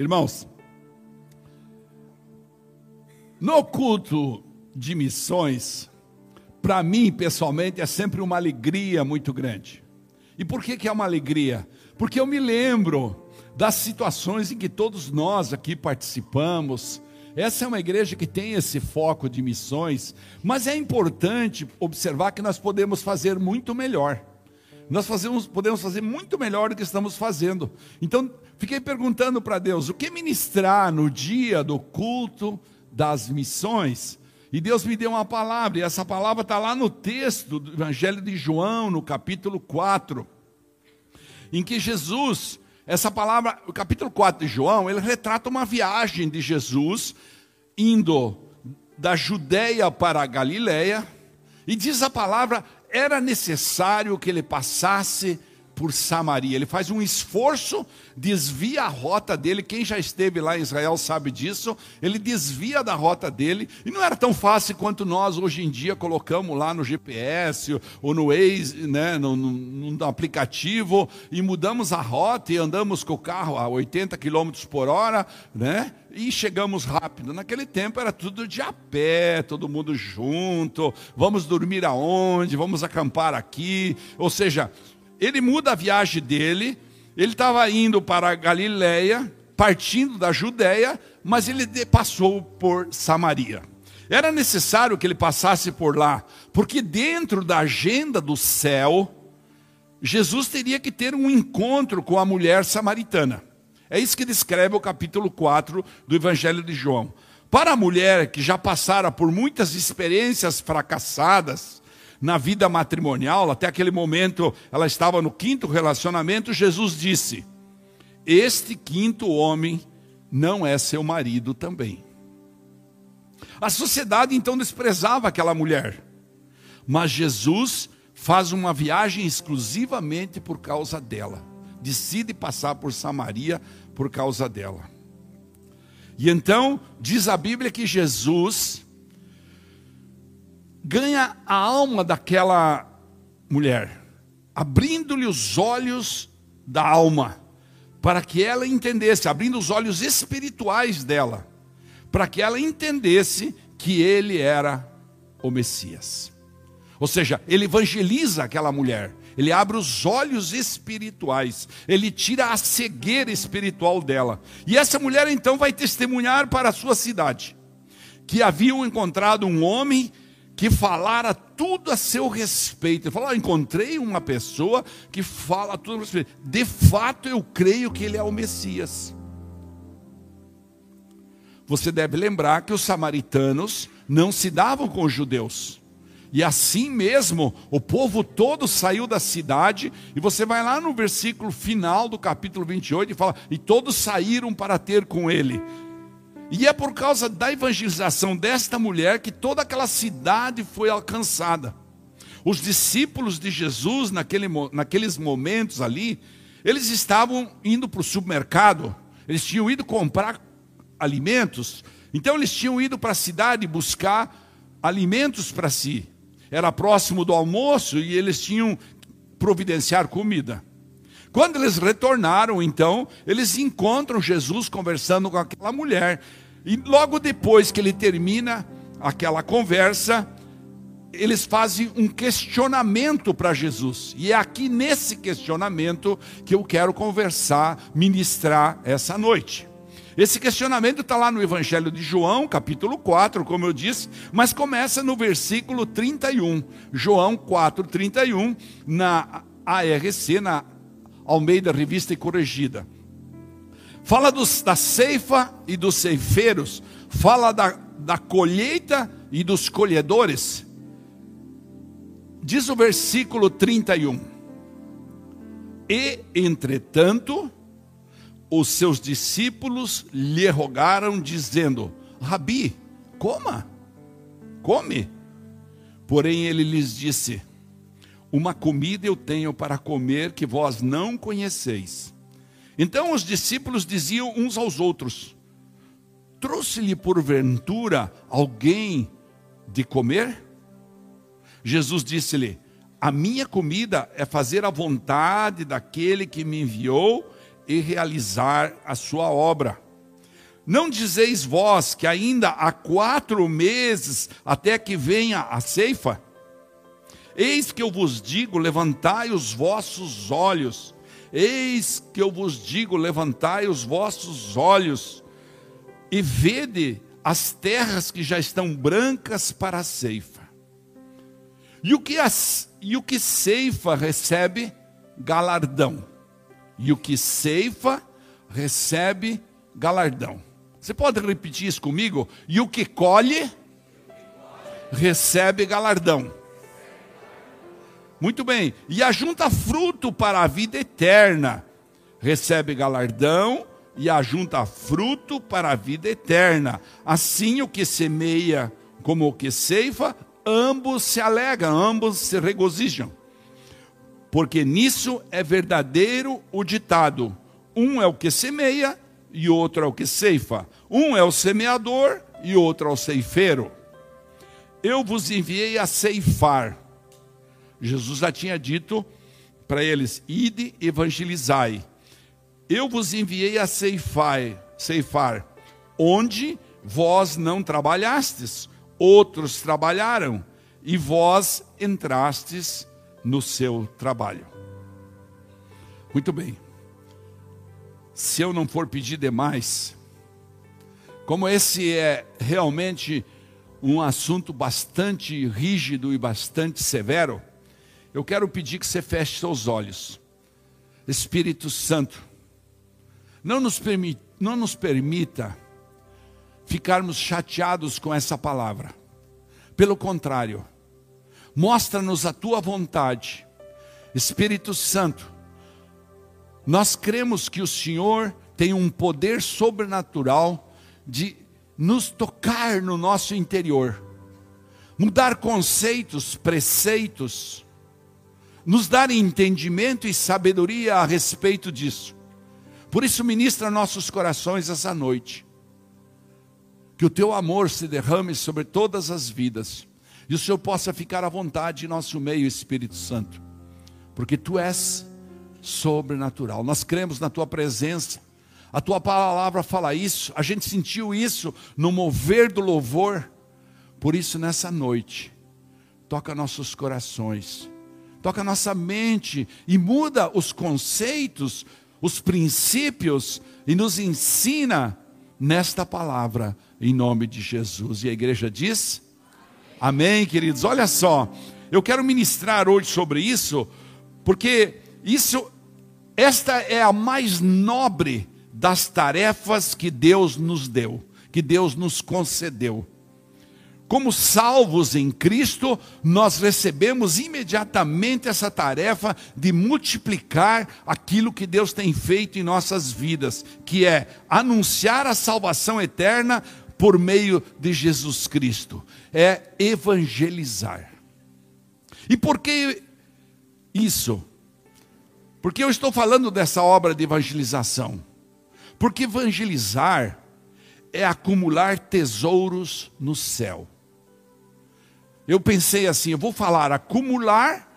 Irmãos, no culto de missões, para mim pessoalmente é sempre uma alegria muito grande. E por que, que é uma alegria? Porque eu me lembro das situações em que todos nós aqui participamos. Essa é uma igreja que tem esse foco de missões, mas é importante observar que nós podemos fazer muito melhor. Nós fazemos, podemos fazer muito melhor do que estamos fazendo. Então, fiquei perguntando para Deus: o que ministrar no dia do culto das missões? E Deus me deu uma palavra, e essa palavra está lá no texto do Evangelho de João, no capítulo 4 em que Jesus, essa palavra, o capítulo 4 de João, ele retrata uma viagem de Jesus indo da Judéia para a Galiléia, e diz a palavra, era necessário que ele passasse por Samaria. Ele faz um esforço, desvia a rota dele. Quem já esteve lá em Israel sabe disso. Ele desvia da rota dele. E não era tão fácil quanto nós hoje em dia colocamos lá no GPS ou no Waze, né, no, no, no aplicativo, e mudamos a rota e andamos com o carro a 80 km por hora, né? e chegamos rápido. Naquele tempo era tudo de a pé, todo mundo junto. Vamos dormir aonde? Vamos acampar aqui. Ou seja, ele muda a viagem dele, ele estava indo para a partindo da Judéia, mas ele passou por Samaria. Era necessário que ele passasse por lá, porque dentro da agenda do céu, Jesus teria que ter um encontro com a mulher samaritana. É isso que descreve o capítulo 4 do Evangelho de João. Para a mulher que já passara por muitas experiências fracassadas, na vida matrimonial, até aquele momento ela estava no quinto relacionamento, Jesus disse: Este quinto homem não é seu marido também. A sociedade então desprezava aquela mulher, mas Jesus faz uma viagem exclusivamente por causa dela, decide passar por Samaria por causa dela. E então, diz a Bíblia que Jesus ganha a alma daquela mulher, abrindo-lhe os olhos da alma, para que ela entendesse, abrindo os olhos espirituais dela, para que ela entendesse que ele era o Messias. Ou seja, ele evangeliza aquela mulher, ele abre os olhos espirituais, ele tira a cegueira espiritual dela. E essa mulher então vai testemunhar para a sua cidade que haviam encontrado um homem que falara tudo a seu respeito. Ele falou: ah, encontrei uma pessoa que fala tudo a seu respeito. De fato, eu creio que ele é o Messias. Você deve lembrar que os samaritanos não se davam com os judeus. E assim mesmo, o povo todo saiu da cidade, e você vai lá no versículo final do capítulo 28 e fala: E todos saíram para ter com ele. E é por causa da evangelização desta mulher que toda aquela cidade foi alcançada. Os discípulos de Jesus, naquele, naqueles momentos ali, eles estavam indo para o supermercado, eles tinham ido comprar alimentos, então eles tinham ido para a cidade buscar alimentos para si. Era próximo do almoço e eles tinham providenciar comida. Quando eles retornaram, então, eles encontram Jesus conversando com aquela mulher. E logo depois que ele termina aquela conversa, eles fazem um questionamento para Jesus. E é aqui nesse questionamento que eu quero conversar, ministrar essa noite. Esse questionamento está lá no Evangelho de João, capítulo 4, como eu disse, mas começa no versículo 31. João 4, 31, na ARC, na Almeida Revista e Corrigida. Fala dos, da ceifa e dos ceifeiros. Fala da, da colheita e dos colhedores. Diz o versículo 31. E, entretanto, os seus discípulos lhe rogaram, dizendo: Rabi, coma, come. Porém, ele lhes disse: Uma comida eu tenho para comer que vós não conheceis. Então os discípulos diziam uns aos outros: Trouxe-lhe porventura alguém de comer? Jesus disse-lhe: A minha comida é fazer a vontade daquele que me enviou e realizar a sua obra. Não dizeis vós que ainda há quatro meses até que venha a ceifa? Eis que eu vos digo: levantai os vossos olhos. Eis que eu vos digo: levantai os vossos olhos e vede as terras que já estão brancas para a ceifa. E o que, as, e o que ceifa recebe galardão. E o que ceifa recebe galardão. Você pode repetir isso comigo? E o que colhe recebe galardão. Muito bem. E ajunta fruto para a vida eterna. Recebe galardão e ajunta fruto para a vida eterna. Assim o que semeia como o que ceifa, ambos se alegram, ambos se regozijam. Porque nisso é verdadeiro o ditado: um é o que semeia e outro é o que ceifa. Um é o semeador e outro é o ceifeiro. Eu vos enviei a ceifar Jesus já tinha dito para eles: ide evangelizai. Eu vos enviei a ceifar, ceifar, onde vós não trabalhastes, outros trabalharam, e vós entrastes no seu trabalho. Muito bem. Se eu não for pedir demais, como esse é realmente um assunto bastante rígido e bastante severo, eu quero pedir que você feche seus olhos. Espírito Santo, não nos, permita, não nos permita ficarmos chateados com essa palavra. Pelo contrário, mostra-nos a tua vontade. Espírito Santo, nós cremos que o Senhor tem um poder sobrenatural de nos tocar no nosso interior, mudar conceitos, preceitos, nos dar entendimento e sabedoria a respeito disso. Por isso, ministra nossos corações essa noite. Que o teu amor se derrame sobre todas as vidas. E o Senhor possa ficar à vontade em nosso meio, Espírito Santo. Porque tu és sobrenatural. Nós cremos na tua presença. A tua palavra fala isso. A gente sentiu isso no mover do louvor. Por isso, nessa noite, toca nossos corações toca a nossa mente e muda os conceitos, os princípios e nos ensina nesta palavra, em nome de Jesus. E a igreja diz: Amém, Amém queridos. Olha só, eu quero ministrar hoje sobre isso, porque isso, esta é a mais nobre das tarefas que Deus nos deu, que Deus nos concedeu como salvos em Cristo, nós recebemos imediatamente essa tarefa de multiplicar aquilo que Deus tem feito em nossas vidas, que é anunciar a salvação eterna por meio de Jesus Cristo, é evangelizar. E por que isso? Porque eu estou falando dessa obra de evangelização. Porque evangelizar é acumular tesouros no céu eu pensei assim: eu vou falar acumular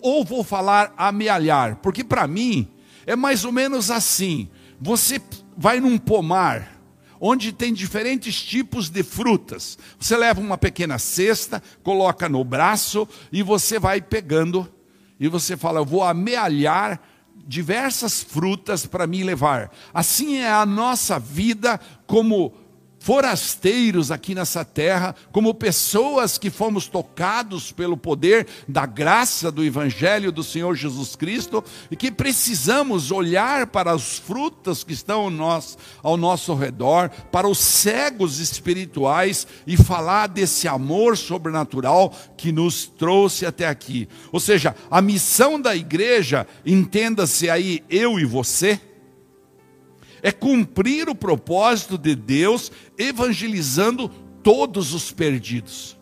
ou vou falar amealhar, porque para mim é mais ou menos assim: você vai num pomar, onde tem diferentes tipos de frutas. Você leva uma pequena cesta, coloca no braço e você vai pegando e você fala: eu vou amealhar diversas frutas para me levar. Assim é a nossa vida como forasteiros aqui nessa terra, como pessoas que fomos tocados pelo poder da graça do Evangelho do Senhor Jesus Cristo e que precisamos olhar para os frutos que estão nosso, ao nosso redor, para os cegos espirituais e falar desse amor sobrenatural que nos trouxe até aqui. Ou seja, a missão da igreja, entenda-se aí eu e você é cumprir o propósito de Deus evangelizando todos os perdidos.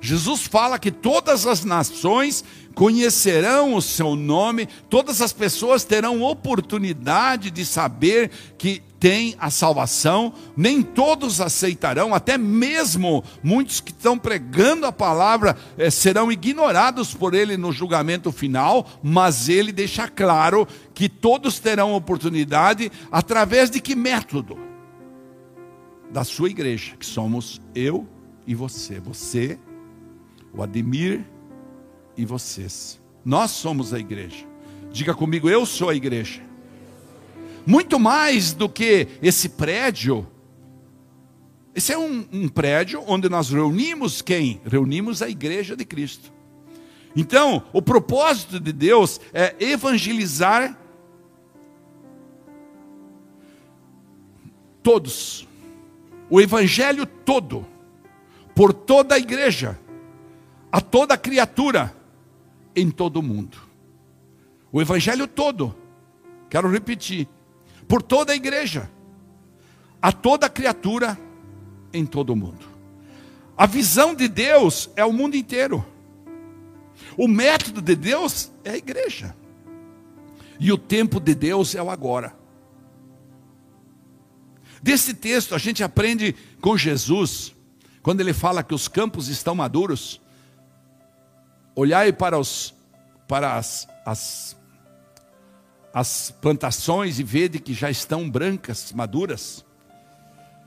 Jesus fala que todas as nações conhecerão o seu nome, todas as pessoas terão oportunidade de saber que tem a salvação, nem todos aceitarão, até mesmo muitos que estão pregando a palavra eh, serão ignorados por ele no julgamento final, mas ele deixa claro que todos terão oportunidade através de que método? da sua igreja, que somos eu e você. Você, o Ademir e vocês. Nós somos a igreja. Diga comigo, eu sou a igreja. Muito mais do que esse prédio. Esse é um, um prédio onde nós reunimos quem? Reunimos a igreja de Cristo. Então, o propósito de Deus é evangelizar todos, o evangelho todo, por toda a igreja, a toda criatura, em todo o mundo. O evangelho todo, quero repetir, por toda a igreja, a toda criatura, em todo o mundo. A visão de Deus é o mundo inteiro. O método de Deus é a igreja. E o tempo de Deus é o agora. Desse texto a gente aprende com Jesus, quando ele fala que os campos estão maduros. Olhai para, os, para as, as, as plantações e vede que já estão brancas, maduras.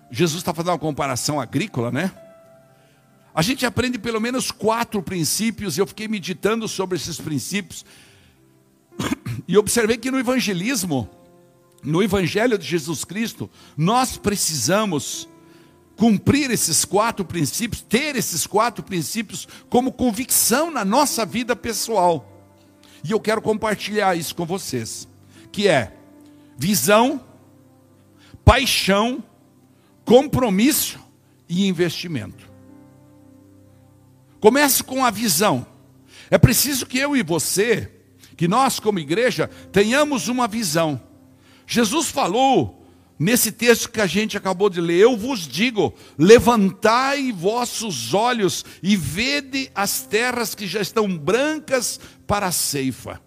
Jesus está fazendo uma comparação agrícola, né? A gente aprende pelo menos quatro princípios, e eu fiquei meditando sobre esses princípios, e observei que no evangelismo, no Evangelho de Jesus Cristo, nós precisamos cumprir esses quatro princípios, ter esses quatro princípios como convicção na nossa vida pessoal. E eu quero compartilhar isso com vocês, que é visão, paixão, compromisso e investimento. Comece com a visão. É preciso que eu e você, que nós como igreja, tenhamos uma visão. Jesus falou nesse texto que a gente acabou de ler: Eu vos digo, levantai vossos olhos e vede as terras que já estão brancas para a ceifa.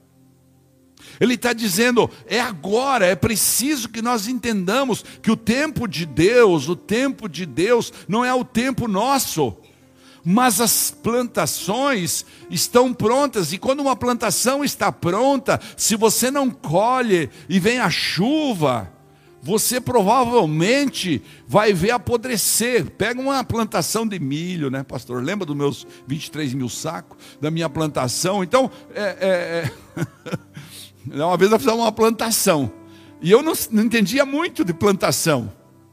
Ele está dizendo, é agora, é preciso que nós entendamos que o tempo de Deus, o tempo de Deus, não é o tempo nosso mas as plantações estão prontas, e quando uma plantação está pronta, se você não colhe e vem a chuva, você provavelmente vai ver apodrecer. Pega uma plantação de milho, né, pastor? Lembra dos meus 23 mil sacos da minha plantação? Então, é, é, é... uma vez eu fiz uma plantação, e eu não, não entendia muito de plantação.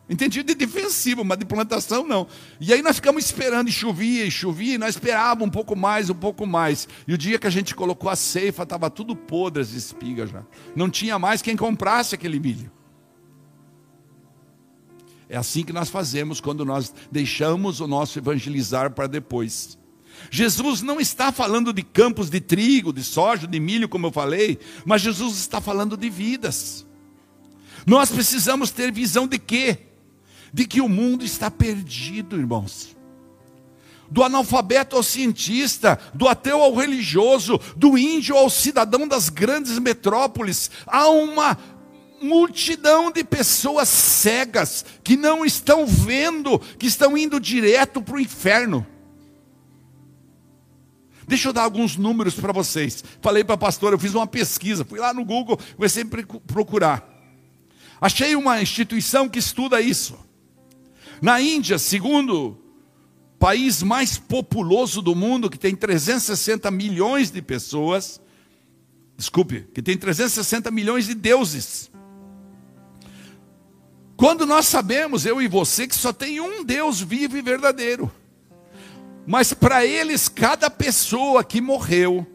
Entendi de defensivo, mas de plantação não. E aí nós ficamos esperando, e chovia, e chovia, e nós esperávamos um pouco mais, um pouco mais. E o dia que a gente colocou a ceifa, estava tudo podre as espigas já. Não tinha mais quem comprasse aquele milho. É assim que nós fazemos quando nós deixamos o nosso evangelizar para depois. Jesus não está falando de campos de trigo, de soja, de milho, como eu falei, mas Jesus está falando de vidas. Nós precisamos ter visão de quê? de que o mundo está perdido, irmãos. Do analfabeto ao cientista, do ateu ao religioso, do índio ao cidadão das grandes metrópoles, há uma multidão de pessoas cegas que não estão vendo, que estão indo direto para o inferno. Deixa eu dar alguns números para vocês. Falei para a pastora, eu fiz uma pesquisa, fui lá no Google, comecei a procurar. Achei uma instituição que estuda isso. Na Índia, segundo país mais populoso do mundo, que tem 360 milhões de pessoas, desculpe, que tem 360 milhões de deuses. Quando nós sabemos, eu e você, que só tem um Deus vivo e verdadeiro. Mas para eles, cada pessoa que morreu,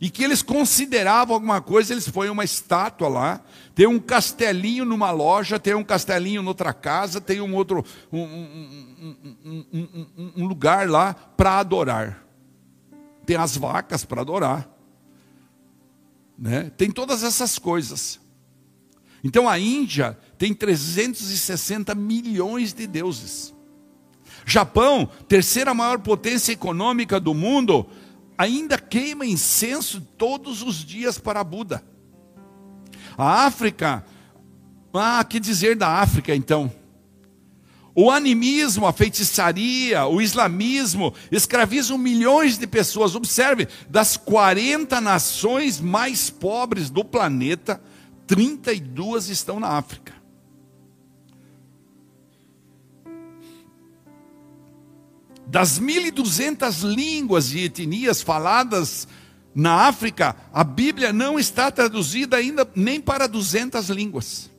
e que eles consideravam alguma coisa, eles põem uma estátua lá, tem um castelinho numa loja, tem um castelinho noutra casa, tem um outro um, um, um, um lugar lá para adorar. Tem as vacas para adorar. Né? Tem todas essas coisas. Então a Índia tem 360 milhões de deuses. Japão, terceira maior potência econômica do mundo, ainda queima incenso todos os dias para Buda. A África, ah, que dizer da África então? O animismo, a feitiçaria, o islamismo escravizam milhões de pessoas. Observe, das 40 nações mais pobres do planeta, 32 estão na África. Das 1.200 línguas e etnias faladas na África, a Bíblia não está traduzida ainda nem para 200 línguas.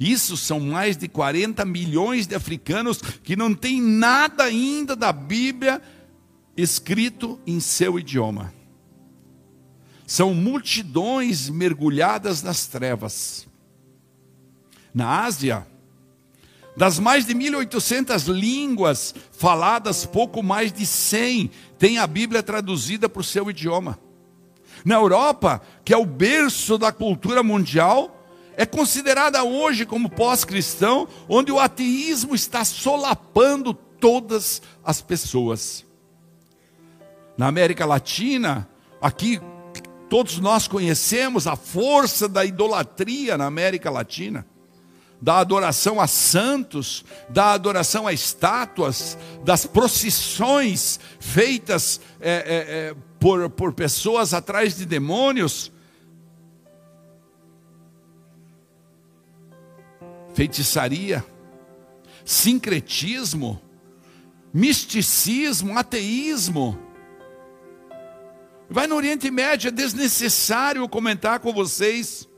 Isso são mais de 40 milhões de africanos que não têm nada ainda da Bíblia escrito em seu idioma. São multidões mergulhadas nas trevas. Na Ásia, das mais de 1.800 línguas faladas, pouco mais de 100 têm a Bíblia traduzida para o seu idioma. Na Europa, que é o berço da cultura mundial, é considerada hoje como pós-cristão, onde o ateísmo está solapando todas as pessoas. Na América Latina, aqui todos nós conhecemos a força da idolatria na América Latina da adoração a santos, da adoração a estátuas, das procissões feitas é, é, é, por, por pessoas atrás de demônios. Feitiçaria, sincretismo, misticismo, ateísmo. Vai no Oriente Médio, é desnecessário comentar com vocês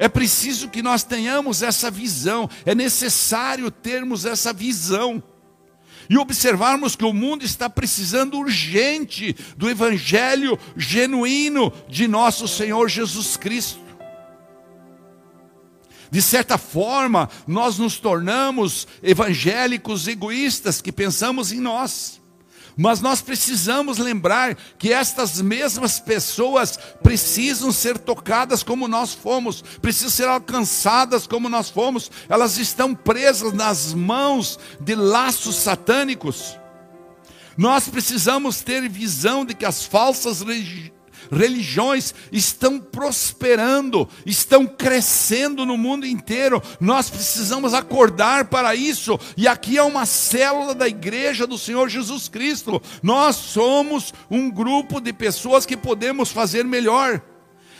é preciso que nós tenhamos essa visão, é necessário termos essa visão. E observarmos que o mundo está precisando urgente do evangelho genuíno de nosso Senhor Jesus Cristo. De certa forma, nós nos tornamos evangélicos egoístas que pensamos em nós. Mas nós precisamos lembrar que estas mesmas pessoas precisam ser tocadas como nós fomos, precisam ser alcançadas como nós fomos, elas estão presas nas mãos de laços satânicos. Nós precisamos ter visão de que as falsas religiões religiões estão prosperando, estão crescendo no mundo inteiro. Nós precisamos acordar para isso. E aqui é uma célula da igreja do Senhor Jesus Cristo. Nós somos um grupo de pessoas que podemos fazer melhor.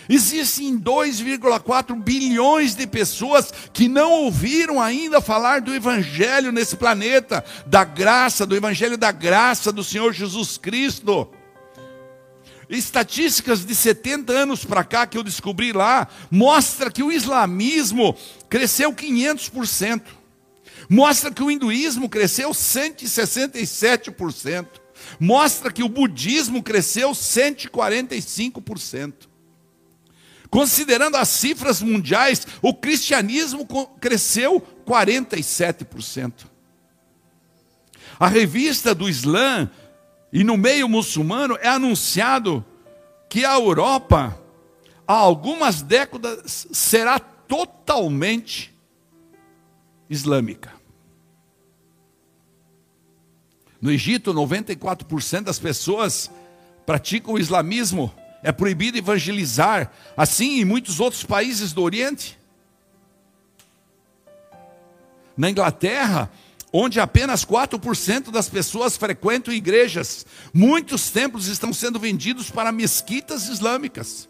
Existem 2,4 bilhões de pessoas que não ouviram ainda falar do Evangelho nesse planeta, da graça, do Evangelho da graça do Senhor Jesus Cristo. Estatísticas de 70 anos para cá que eu descobri lá, mostra que o islamismo cresceu 500%. Mostra que o hinduísmo cresceu 167%. Mostra que o budismo cresceu 145%. Considerando as cifras mundiais, o cristianismo cresceu 47%. A revista do Islã e no meio muçulmano é anunciado que a Europa, há algumas décadas, será totalmente islâmica. No Egito, 94% das pessoas praticam o islamismo. É proibido evangelizar, assim em muitos outros países do Oriente. Na Inglaterra, onde apenas 4% das pessoas frequentam igrejas. Muitos templos estão sendo vendidos para mesquitas islâmicas.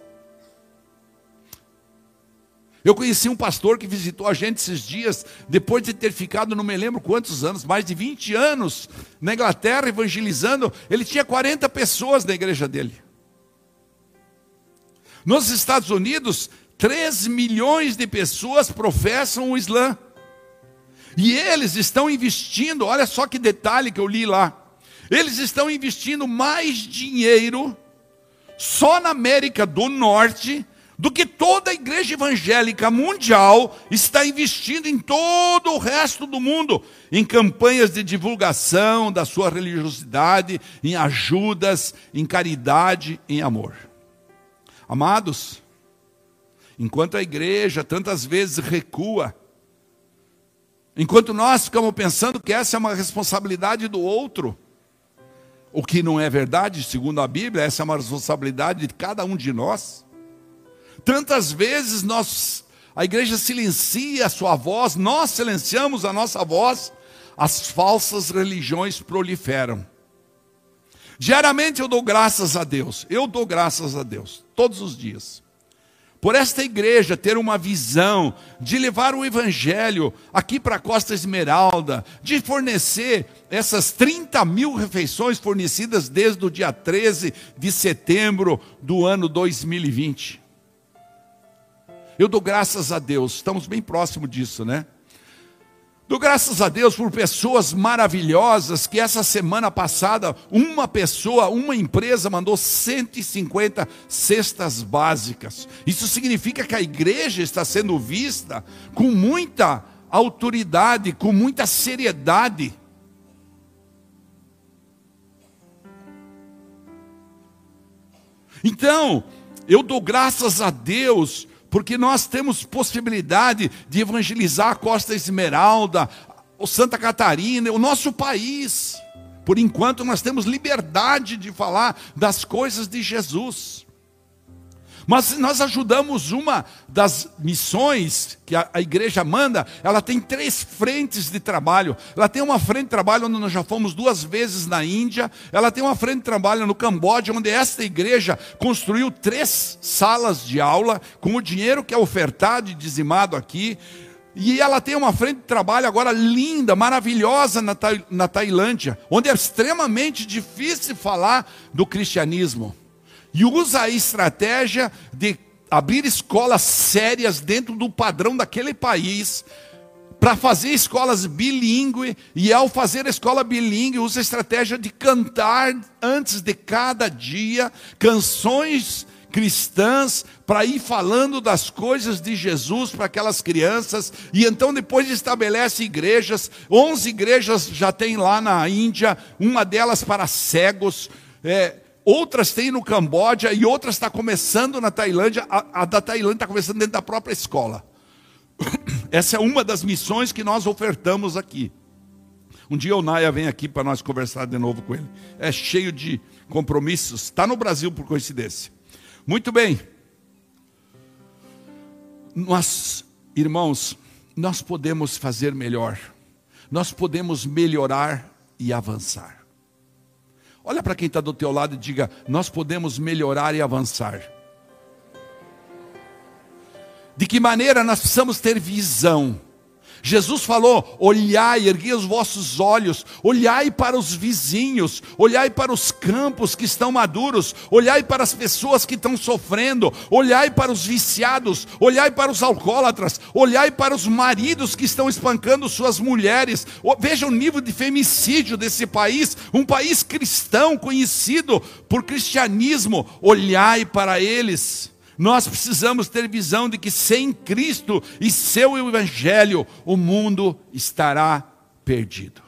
Eu conheci um pastor que visitou a gente esses dias, depois de ter ficado, não me lembro quantos anos, mais de 20 anos na Inglaterra evangelizando. Ele tinha 40 pessoas na igreja dele. Nos Estados Unidos, 3 milhões de pessoas professam o Islã. E eles estão investindo, olha só que detalhe que eu li lá. Eles estão investindo mais dinheiro só na América do Norte do que toda a igreja evangélica mundial está investindo em todo o resto do mundo, em campanhas de divulgação da sua religiosidade, em ajudas, em caridade, em amor. Amados, enquanto a igreja tantas vezes recua, Enquanto nós ficamos pensando que essa é uma responsabilidade do outro, o que não é verdade, segundo a Bíblia, essa é uma responsabilidade de cada um de nós. Tantas vezes nós, a igreja silencia a sua voz, nós silenciamos a nossa voz, as falsas religiões proliferam. Diariamente eu dou graças a Deus, eu dou graças a Deus, todos os dias, por esta igreja ter uma visão de levar o evangelho aqui para a Costa Esmeralda, de fornecer essas 30 mil refeições fornecidas desde o dia 13 de setembro do ano 2020. Eu dou graças a Deus, estamos bem próximo disso, né? Dou graças a Deus por pessoas maravilhosas que essa semana passada, uma pessoa, uma empresa mandou 150 cestas básicas. Isso significa que a igreja está sendo vista com muita autoridade, com muita seriedade. Então, eu dou graças a Deus porque nós temos possibilidade de evangelizar a Costa Esmeralda, Santa Catarina, o nosso país. Por enquanto nós temos liberdade de falar das coisas de Jesus. Mas nós ajudamos uma das missões que a, a, igreja manda, ela tem três frentes de trabalho. Ela tem uma frente de trabalho onde nós já fomos duas vezes na Índia, ela tem uma frente de trabalho no Camboja, onde esta igreja construiu três salas de aula com o dinheiro que é ofertado e dizimado aqui. E ela tem uma frente de trabalho agora linda, maravilhosa na, na Tailândia, onde é extremamente difícil falar do cristianismo e usa a estratégia de abrir escolas sérias dentro do padrão daquele país para fazer escolas bilíngue e ao fazer escola bilíngue usa a estratégia de cantar antes de cada dia canções cristãs para ir falando das coisas de Jesus para aquelas crianças e então depois estabelece igrejas, 11 igrejas já tem lá na Índia, uma delas para cegos, é, outras tem no Camboja e outras está começando na Tailândia. A, a da Tailândia está começando dentro da própria escola. Essa é uma das missões que nós ofertamos aqui. Um dia o Naya vem aqui para nós conversar de novo com ele. É cheio de compromissos. Está no Brasil por coincidência. Muito bem. Nós, irmãos, nós podemos fazer melhor. Nós podemos melhorar e avançar. Olha para quem está do teu lado e diga: nós podemos melhorar e avançar. De que maneira nós precisamos ter visão? Jesus falou: olhai, erguei os vossos olhos, olhai para os vizinhos, olhai para os campos que estão maduros, olhai para as pessoas que estão sofrendo, olhai para os viciados, olhai para os alcoólatras, olhai para os maridos que estão espancando suas mulheres. Veja o nível de femicídio desse país, um país cristão conhecido por cristianismo. Olhai para eles. Nós precisamos ter visão de que sem Cristo e seu Evangelho, o mundo estará perdido.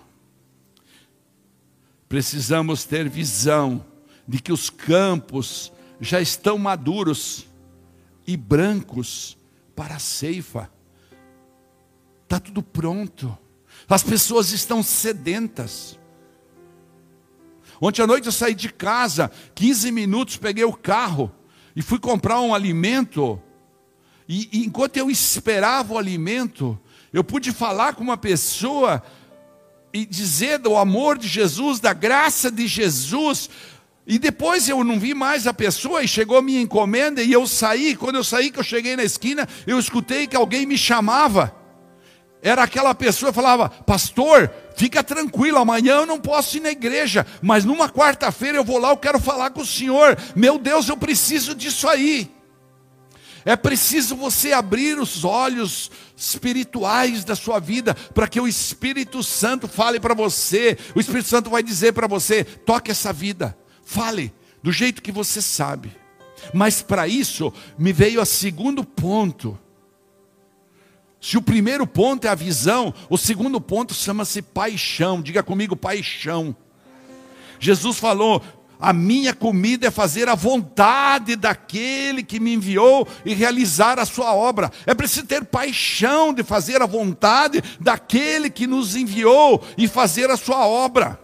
Precisamos ter visão de que os campos já estão maduros e brancos para a ceifa. Está tudo pronto. As pessoas estão sedentas. Ontem à noite eu saí de casa, 15 minutos, peguei o carro e fui comprar um alimento, e, e enquanto eu esperava o alimento, eu pude falar com uma pessoa e dizer do amor de Jesus, da graça de Jesus, e depois eu não vi mais a pessoa e chegou minha encomenda e eu saí. Quando eu saí, que eu cheguei na esquina, eu escutei que alguém me chamava. Era aquela pessoa que falava: Pastor, fica tranquilo, amanhã eu não posso ir na igreja, mas numa quarta-feira eu vou lá, eu quero falar com o Senhor. Meu Deus, eu preciso disso aí. É preciso você abrir os olhos espirituais da sua vida para que o Espírito Santo fale para você. O Espírito Santo vai dizer para você: toque essa vida, fale do jeito que você sabe. Mas para isso me veio a segundo ponto se o primeiro ponto é a visão, o segundo ponto chama-se paixão. Diga comigo, paixão. Jesus falou: a minha comida é fazer a vontade daquele que me enviou e realizar a sua obra. É preciso ter paixão de fazer a vontade daquele que nos enviou e fazer a sua obra.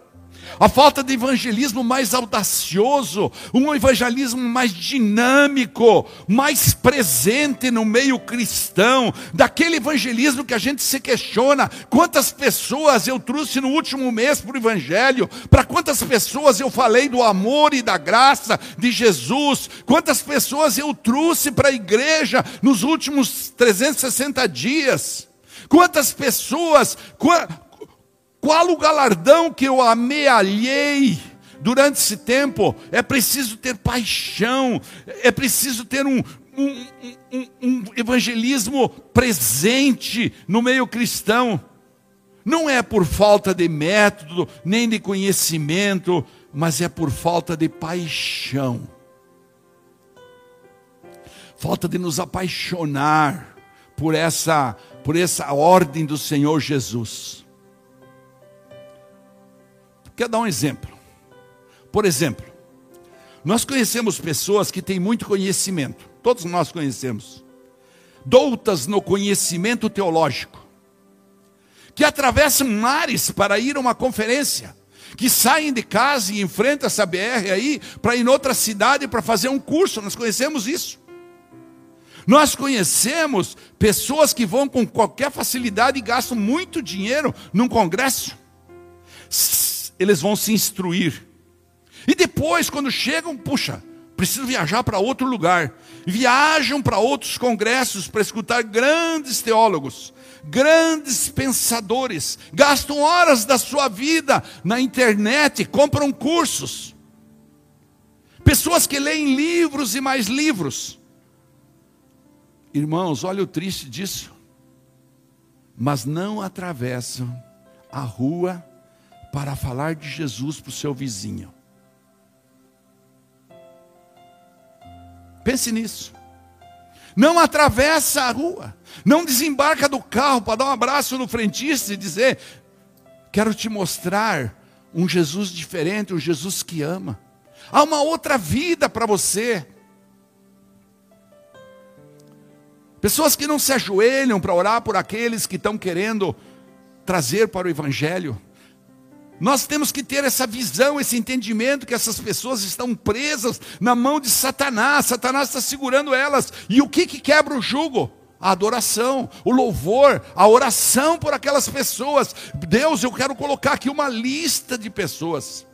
A falta de evangelismo mais audacioso, um evangelismo mais dinâmico, mais presente no meio cristão, daquele evangelismo que a gente se questiona: quantas pessoas eu trouxe no último mês para o evangelho, para quantas pessoas eu falei do amor e da graça de Jesus, quantas pessoas eu trouxe para a igreja nos últimos 360 dias. Quantas pessoas, qual o galardão que eu amealhei durante esse tempo? É preciso ter paixão, é preciso ter um, um, um, um evangelismo presente no meio cristão. Não é por falta de método, nem de conhecimento, mas é por falta de paixão. Falta de nos apaixonar por essa, por essa ordem do Senhor Jesus. Quero dar um exemplo. Por exemplo, nós conhecemos pessoas que têm muito conhecimento, todos nós conhecemos, doutas no conhecimento teológico, que atravessam mares para ir a uma conferência, que saem de casa e enfrentam essa BR aí para ir em outra cidade para fazer um curso, nós conhecemos isso. Nós conhecemos pessoas que vão com qualquer facilidade e gastam muito dinheiro num congresso eles vão se instruir. E depois, quando chegam, puxa, preciso viajar para outro lugar. Viajam para outros congressos para escutar grandes teólogos, grandes pensadores, gastam horas da sua vida na internet, compram cursos. Pessoas que leem livros e mais livros. Irmãos, olha o triste disso. Mas não atravessam a rua para falar de Jesus para o seu vizinho. Pense nisso. Não atravessa a rua, não desembarca do carro para dar um abraço no frentista e dizer: Quero te mostrar um Jesus diferente, um Jesus que ama. Há uma outra vida para você. Pessoas que não se ajoelham para orar por aqueles que estão querendo trazer para o Evangelho. Nós temos que ter essa visão, esse entendimento que essas pessoas estão presas na mão de Satanás. Satanás está segurando elas. E o que, que quebra o jugo? A adoração, o louvor, a oração por aquelas pessoas. Deus, eu quero colocar aqui uma lista de pessoas.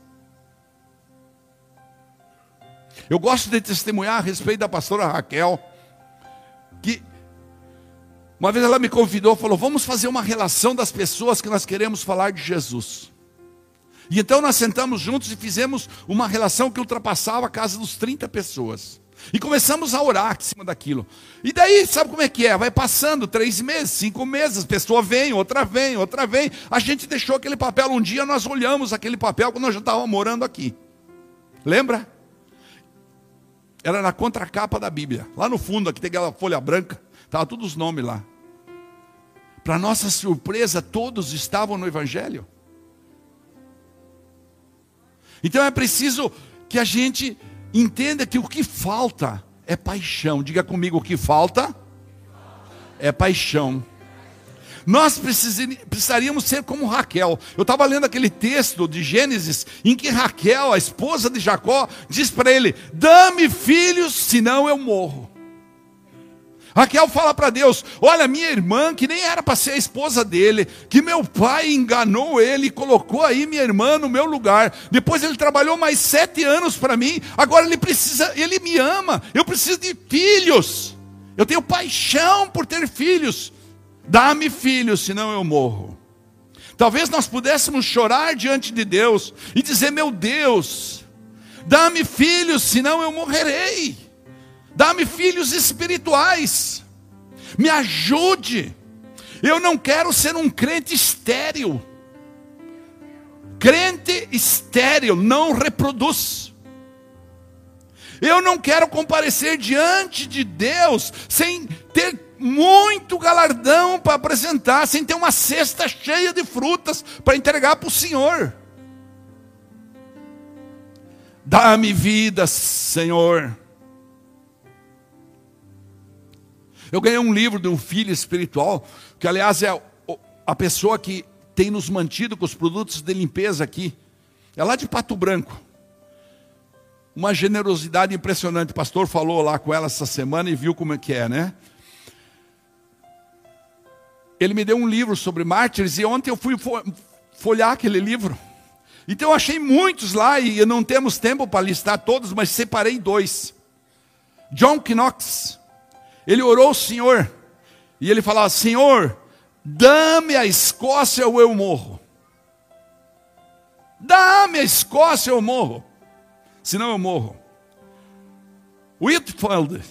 Eu gosto de testemunhar a respeito da pastora Raquel, que uma vez ela me convidou, falou: "Vamos fazer uma relação das pessoas que nós queremos falar de Jesus". E então nós sentamos juntos e fizemos uma relação que ultrapassava a casa dos 30 pessoas. E começamos a orar em cima daquilo. E daí, sabe como é que é? Vai passando três meses, cinco meses, pessoa vem, outra vem, outra vem. A gente deixou aquele papel. Um dia nós olhamos aquele papel quando nós já estávamos morando aqui. Lembra? Era na contracapa da Bíblia. Lá no fundo, aqui tem aquela folha branca. Estava todos os nomes lá. Para nossa surpresa, todos estavam no Evangelho. Então é preciso que a gente entenda que o que falta é paixão. Diga comigo: o que falta é paixão. Nós precisaríamos ser como Raquel. Eu estava lendo aquele texto de Gênesis em que Raquel, a esposa de Jacó, diz para ele: Dá-me filhos, senão eu morro. Raquel fala para Deus: Olha, minha irmã, que nem era para ser a esposa dele, que meu pai enganou ele e colocou aí minha irmã no meu lugar. Depois ele trabalhou mais sete anos para mim. Agora ele precisa, ele me ama. Eu preciso de filhos. Eu tenho paixão por ter filhos. Dá-me filhos, senão eu morro. Talvez nós pudéssemos chorar diante de Deus e dizer: Meu Deus, dá-me filhos, senão eu morrerei. Dá-me filhos espirituais. Me ajude. Eu não quero ser um crente estéril. Crente estéril não reproduz. Eu não quero comparecer diante de Deus sem ter muito galardão para apresentar, sem ter uma cesta cheia de frutas para entregar para o Senhor. Dá-me vida, Senhor. Eu ganhei um livro de um filho espiritual, que aliás é a pessoa que tem nos mantido com os produtos de limpeza aqui. É lá de Pato Branco. Uma generosidade impressionante. O pastor falou lá com ela essa semana e viu como é que é, né? Ele me deu um livro sobre mártires e ontem eu fui folhar aquele livro. Então eu achei muitos lá e não temos tempo para listar todos, mas separei dois. John Knox, ele orou ao Senhor e ele falava: Senhor, dá-me a Escócia ou eu morro. Dá-me a Escócia ou eu morro. Senão eu morro. Whitfield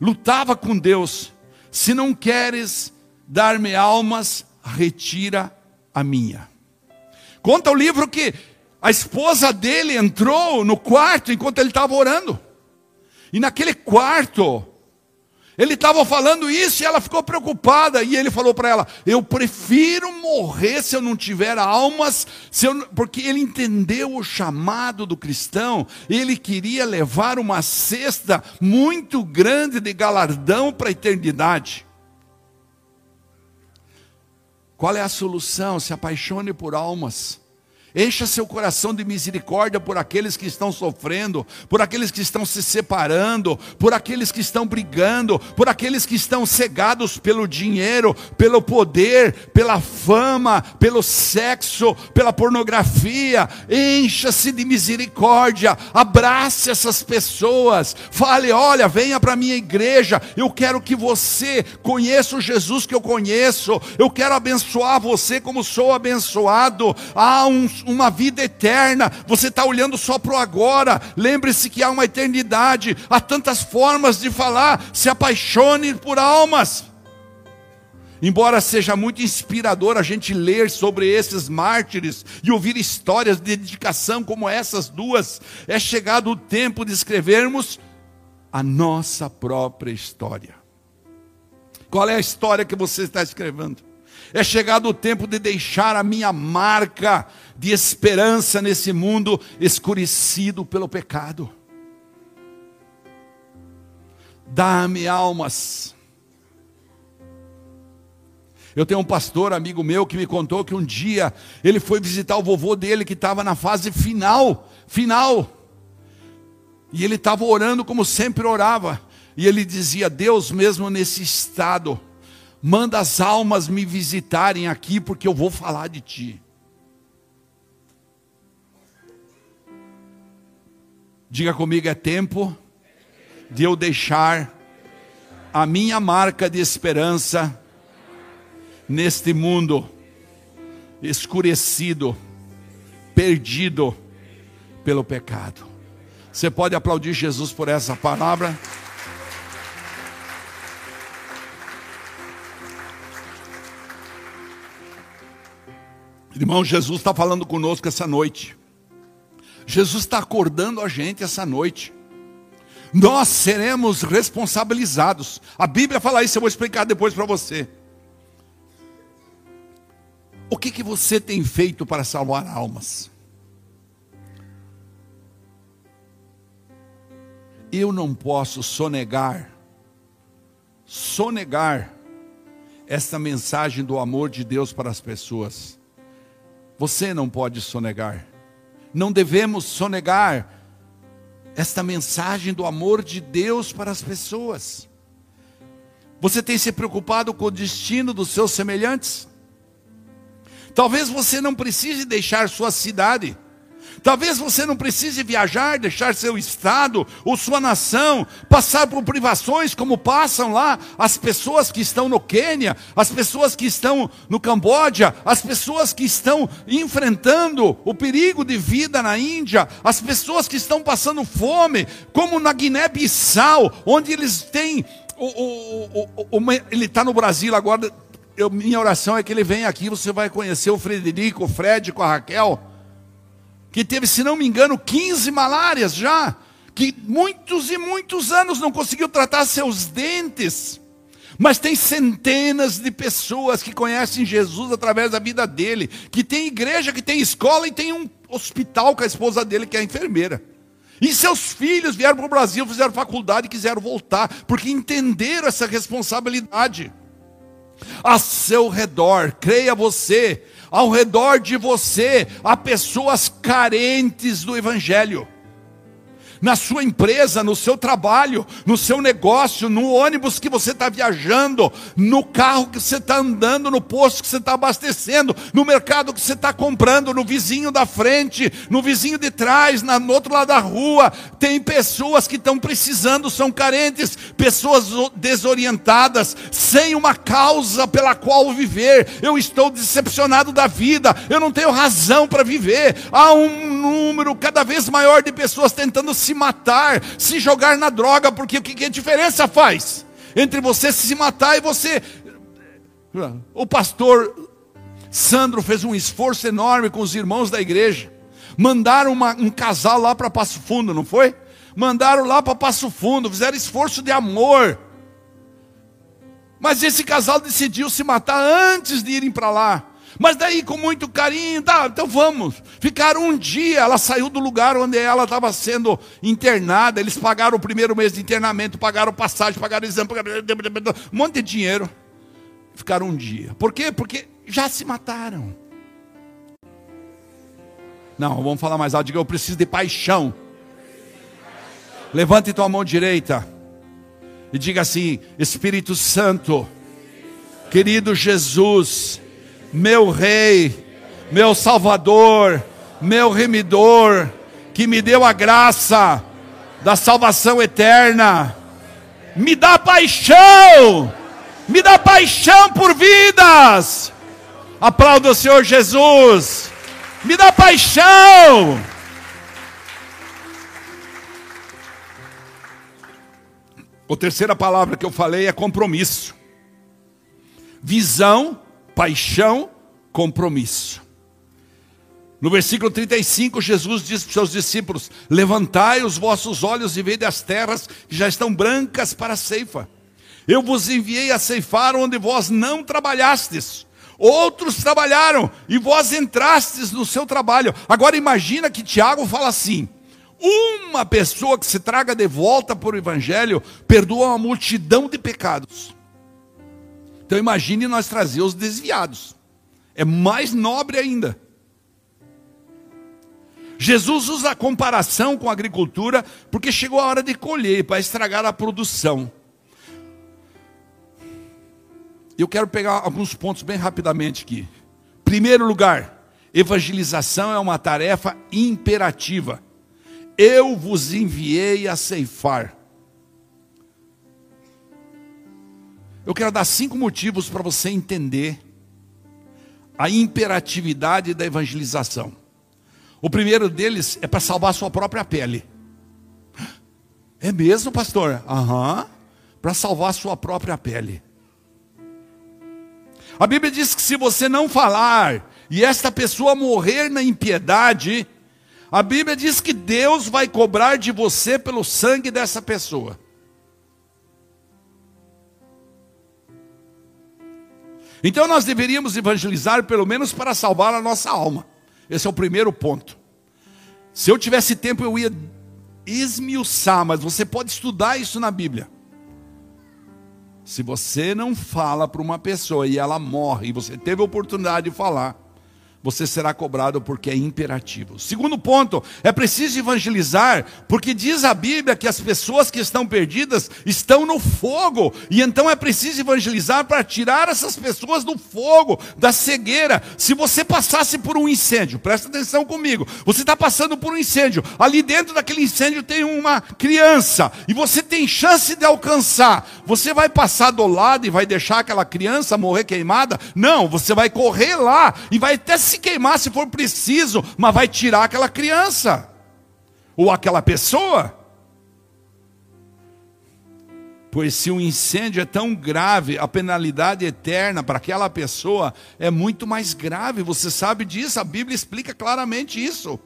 lutava com Deus. Se não queres dar-me almas, retira a minha. Conta o livro que a esposa dele entrou no quarto enquanto ele estava orando. E naquele quarto, ele estava falando isso e ela ficou preocupada. E ele falou para ela: Eu prefiro morrer se eu não tiver almas, porque ele entendeu o chamado do cristão. Ele queria levar uma cesta muito grande de galardão para a eternidade. Qual é a solução? Se apaixone por almas. Encha seu coração de misericórdia por aqueles que estão sofrendo, por aqueles que estão se separando, por aqueles que estão brigando, por aqueles que estão cegados pelo dinheiro, pelo poder, pela fama, pelo sexo, pela pornografia. Encha-se de misericórdia, abrace essas pessoas. Fale: olha, venha para a minha igreja. Eu quero que você conheça o Jesus que eu conheço. Eu quero abençoar você como sou abençoado. Há um uma vida eterna, você está olhando só para o agora. Lembre-se que há uma eternidade, há tantas formas de falar. Se apaixone por almas. Embora seja muito inspirador a gente ler sobre esses mártires e ouvir histórias de dedicação como essas duas, é chegado o tempo de escrevermos a nossa própria história. Qual é a história que você está escrevendo? É chegado o tempo de deixar a minha marca de esperança nesse mundo escurecido pelo pecado. Dá-me almas. Eu tenho um pastor amigo meu que me contou que um dia ele foi visitar o vovô dele que estava na fase final, final. E ele estava orando como sempre orava. E ele dizia: Deus, mesmo nesse estado, manda as almas me visitarem aqui, porque eu vou falar de ti. Diga comigo, é tempo de eu deixar a minha marca de esperança neste mundo escurecido, perdido pelo pecado. Você pode aplaudir Jesus por essa palavra? Irmão, Jesus está falando conosco essa noite. Jesus está acordando a gente essa noite. Nós seremos responsabilizados. A Bíblia fala isso, eu vou explicar depois para você. O que, que você tem feito para salvar almas? Eu não posso sonegar, sonegar essa mensagem do amor de Deus para as pessoas. Você não pode sonegar. Não devemos sonegar esta mensagem do amor de Deus para as pessoas. Você tem se preocupado com o destino dos seus semelhantes? Talvez você não precise deixar sua cidade. Talvez você não precise viajar, deixar seu estado ou sua nação, passar por privações como passam lá as pessoas que estão no Quênia, as pessoas que estão no Camboja, as pessoas que estão enfrentando o perigo de vida na Índia, as pessoas que estão passando fome, como na Guiné-Bissau, onde eles têm. O, o, o, ele está no Brasil agora. Eu, minha oração é que ele venha aqui, você vai conhecer o Frederico, o Fred com a Raquel que teve, se não me engano, 15 malárias já, que muitos e muitos anos não conseguiu tratar seus dentes. Mas tem centenas de pessoas que conhecem Jesus através da vida dele, que tem igreja, que tem escola e tem um hospital com a esposa dele que é enfermeira. E seus filhos vieram para o Brasil, fizeram faculdade e quiseram voltar, porque entenderam essa responsabilidade. a seu redor, creia você, ao redor de você há pessoas carentes do Evangelho na sua empresa, no seu trabalho, no seu negócio, no ônibus que você está viajando, no carro que você está andando, no posto que você está abastecendo, no mercado que você está comprando, no vizinho da frente, no vizinho de trás, na, no outro lado da rua. Tem pessoas que estão precisando, são carentes, pessoas desorientadas, sem uma causa pela qual viver. Eu estou decepcionado da vida, eu não tenho razão para viver. Há um número cada vez maior de pessoas tentando se matar, se jogar na droga, porque o que, que diferença faz entre você se matar e você. O pastor Sandro fez um esforço enorme com os irmãos da igreja. Mandaram uma, um casal lá para Passo Fundo, não foi? Mandaram lá para Passo Fundo, fizeram esforço de amor. Mas esse casal decidiu se matar antes de irem para lá. Mas daí, com muito carinho, tá, então vamos. Ficaram um dia, ela saiu do lugar onde ela estava sendo internada. Eles pagaram o primeiro mês de internamento, pagaram passagem, pagaram exame, pagaram um monte de dinheiro. Ficaram um dia. Por quê? Porque já se mataram. Não, vamos falar mais alto. Diga, eu preciso de paixão. Levante tua mão direita e diga assim: Espírito Santo, querido Jesus meu Rei, meu Salvador, meu Remidor, que me deu a graça da salvação eterna. Me dá paixão, me dá paixão por vidas. Aplauda o Senhor Jesus, me dá paixão. A terceira palavra que eu falei é compromisso. Visão paixão, compromisso. No versículo 35, Jesus diz para os seus discípulos: Levantai os vossos olhos e vede as terras que já estão brancas para a ceifa. Eu vos enviei a ceifar onde vós não trabalhastes. Outros trabalharam e vós entrastes no seu trabalho. Agora imagina que Tiago fala assim: uma pessoa que se traga de volta para o Evangelho perdoa uma multidão de pecados. Então imagine nós trazer os desviados. É mais nobre ainda. Jesus usa a comparação com a agricultura porque chegou a hora de colher para estragar a produção. Eu quero pegar alguns pontos bem rapidamente aqui. Primeiro lugar, evangelização é uma tarefa imperativa. Eu vos enviei a ceifar. Eu quero dar cinco motivos para você entender a imperatividade da evangelização. O primeiro deles é para salvar a sua própria pele. É mesmo, pastor? Aham. Para salvar a sua própria pele. A Bíblia diz que se você não falar e esta pessoa morrer na impiedade, a Bíblia diz que Deus vai cobrar de você pelo sangue dessa pessoa. Então nós deveríamos evangelizar pelo menos para salvar a nossa alma. Esse é o primeiro ponto. Se eu tivesse tempo eu ia esmiuçar, mas você pode estudar isso na Bíblia. Se você não fala para uma pessoa e ela morre, e você teve a oportunidade de falar, você será cobrado porque é imperativo. Segundo ponto, é preciso evangelizar, porque diz a Bíblia que as pessoas que estão perdidas estão no fogo, e então é preciso evangelizar para tirar essas pessoas do fogo, da cegueira. Se você passasse por um incêndio, presta atenção comigo, você está passando por um incêndio, ali dentro daquele incêndio tem uma criança, e você tem chance de alcançar, você vai passar do lado e vai deixar aquela criança morrer queimada? Não, você vai correr lá e vai até se se queimar se for preciso, mas vai tirar aquela criança ou aquela pessoa. Pois se o um incêndio é tão grave, a penalidade eterna para aquela pessoa é muito mais grave. Você sabe disso, a Bíblia explica claramente isso.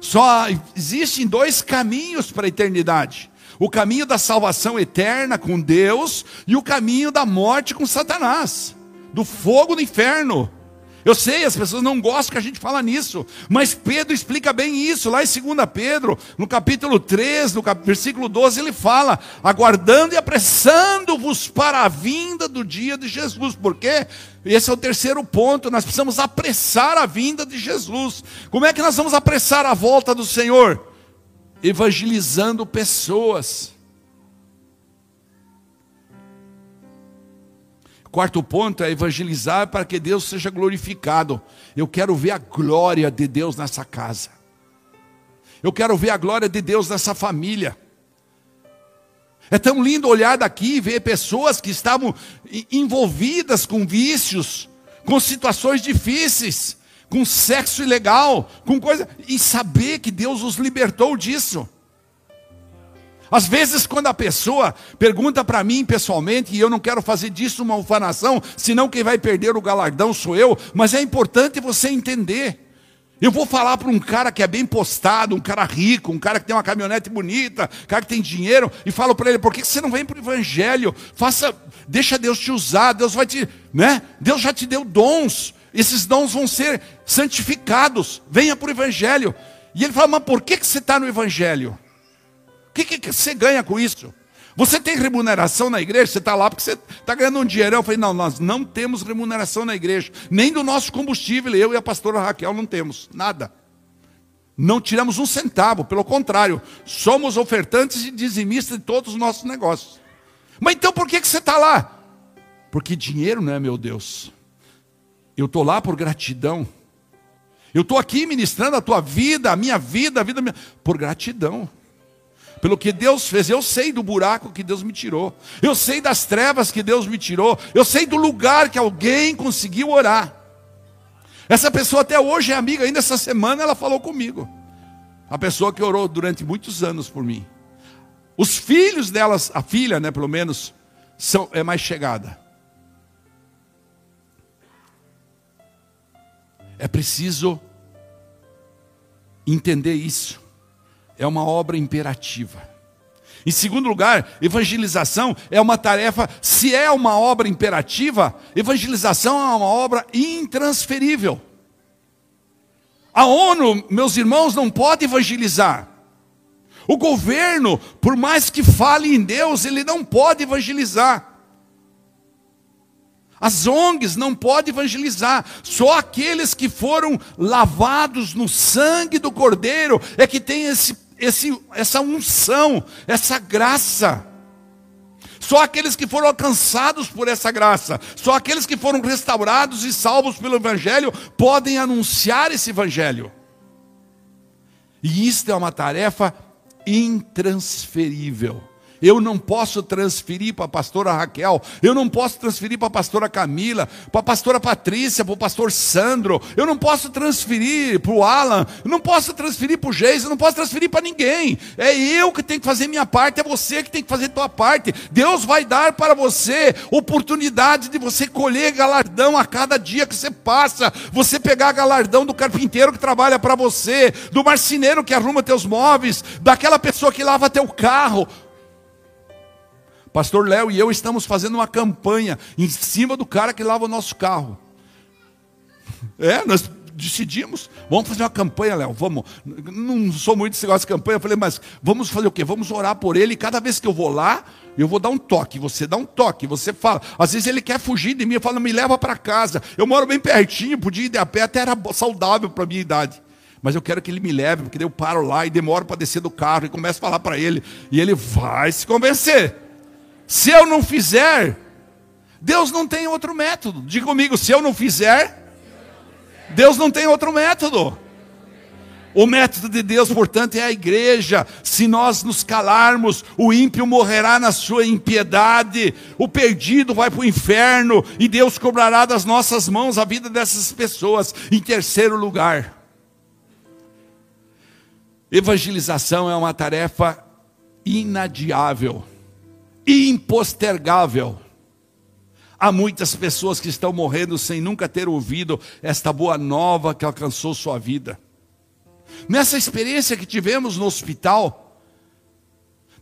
Só existem dois caminhos para a eternidade: o caminho da salvação eterna com Deus e o caminho da morte com Satanás, do fogo do inferno. Eu sei, as pessoas não gostam que a gente fala nisso, mas Pedro explica bem isso, lá em 2 Pedro, no capítulo 3, no cap... versículo 12, ele fala: aguardando e apressando-vos para a vinda do dia de Jesus, porque esse é o terceiro ponto, nós precisamos apressar a vinda de Jesus. Como é que nós vamos apressar a volta do Senhor? Evangelizando pessoas. Quarto ponto é evangelizar para que Deus seja glorificado. Eu quero ver a glória de Deus nessa casa. Eu quero ver a glória de Deus nessa família. É tão lindo olhar daqui e ver pessoas que estavam envolvidas com vícios, com situações difíceis, com sexo ilegal, com coisa, e saber que Deus os libertou disso. Às vezes, quando a pessoa pergunta para mim pessoalmente, e eu não quero fazer disso uma ufanação, senão quem vai perder o galardão sou eu, mas é importante você entender. Eu vou falar para um cara que é bem postado, um cara rico, um cara que tem uma caminhonete bonita, um cara que tem dinheiro, e falo para ele: por que você não vem para o Evangelho? Faça, deixa Deus te usar, Deus vai te, né? Deus já te deu dons, esses dons vão ser santificados. Venha para o Evangelho. E ele fala: mas por que, que você está no Evangelho? Que, que você ganha com isso? Você tem remuneração na igreja? Você está lá porque você está ganhando um dinheirão. Eu falei, não, nós não temos remuneração na igreja. Nem do nosso combustível. Eu e a pastora Raquel não temos. Nada. Não tiramos um centavo. Pelo contrário, somos ofertantes e dizimistas de todos os nossos negócios. Mas então por que, que você está lá? Porque dinheiro não é meu Deus. Eu estou lá por gratidão. Eu estou aqui ministrando a tua vida, a minha vida, a vida minha, por gratidão pelo que Deus fez. Eu sei do buraco que Deus me tirou. Eu sei das trevas que Deus me tirou. Eu sei do lugar que alguém conseguiu orar. Essa pessoa até hoje é amiga, ainda essa semana ela falou comigo. A pessoa que orou durante muitos anos por mim. Os filhos delas, a filha, né, pelo menos, são, é mais chegada. É preciso entender isso é uma obra imperativa. Em segundo lugar, evangelização é uma tarefa, se é uma obra imperativa, evangelização é uma obra intransferível. A ONU, meus irmãos, não pode evangelizar. O governo, por mais que fale em Deus, ele não pode evangelizar. As ONGs não podem evangelizar, só aqueles que foram lavados no sangue do Cordeiro é que tem esse esse, essa unção, essa graça. Só aqueles que foram alcançados por essa graça, só aqueles que foram restaurados e salvos pelo Evangelho podem anunciar esse Evangelho. E isto é uma tarefa intransferível. Eu não posso transferir para a pastora Raquel, eu não posso transferir para a pastora Camila, para a pastora Patrícia, para o pastor Sandro, eu não posso transferir para o Alan, eu não posso transferir para o Geis, eu não posso transferir para ninguém. É eu que tenho que fazer minha parte, é você que tem que fazer tua parte. Deus vai dar para você oportunidade de você colher galardão a cada dia que você passa, você pegar galardão do carpinteiro que trabalha para você, do marceneiro que arruma teus móveis, daquela pessoa que lava teu carro. Pastor Léo e eu estamos fazendo uma campanha em cima do cara que lava o nosso carro. É, nós decidimos, vamos fazer uma campanha, Léo, vamos. Não sou muito desse negócio de campanha, falei, mas vamos fazer o quê? Vamos orar por ele, e cada vez que eu vou lá, eu vou dar um toque, você dá um toque, você fala. Às vezes ele quer fugir de mim, eu falo, me leva para casa. Eu moro bem pertinho, podia ir a pé, até era saudável para minha idade. Mas eu quero que ele me leve, porque eu paro lá e demoro para descer do carro e começo a falar para ele, e ele vai se convencer. Se eu não fizer, Deus não tem outro método. Diga comigo, se eu não fizer, Deus não tem outro método. O método de Deus, portanto, é a igreja. Se nós nos calarmos, o ímpio morrerá na sua impiedade, o perdido vai para o inferno, e Deus cobrará das nossas mãos a vida dessas pessoas. Em terceiro lugar, evangelização é uma tarefa inadiável impostergável. Há muitas pessoas que estão morrendo sem nunca ter ouvido esta boa nova que alcançou sua vida. Nessa experiência que tivemos no hospital,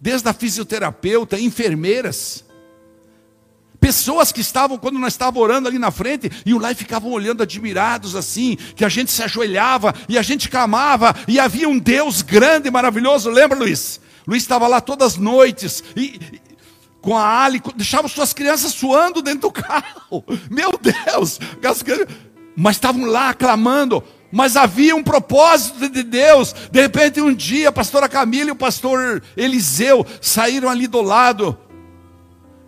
desde a fisioterapeuta, enfermeiras, Pessoas que estavam, quando nós estávamos orando ali na frente, iam lá e ficavam olhando admirados assim, que a gente se ajoelhava e a gente clamava, e havia um Deus grande e maravilhoso. Lembra, Luiz? Luiz estava lá todas as noites e, com a Ali, deixava suas crianças suando dentro do carro. Meu Deus! Mas estavam lá clamando, mas havia um propósito de Deus. De repente, um dia, a pastora Camila e o pastor Eliseu saíram ali do lado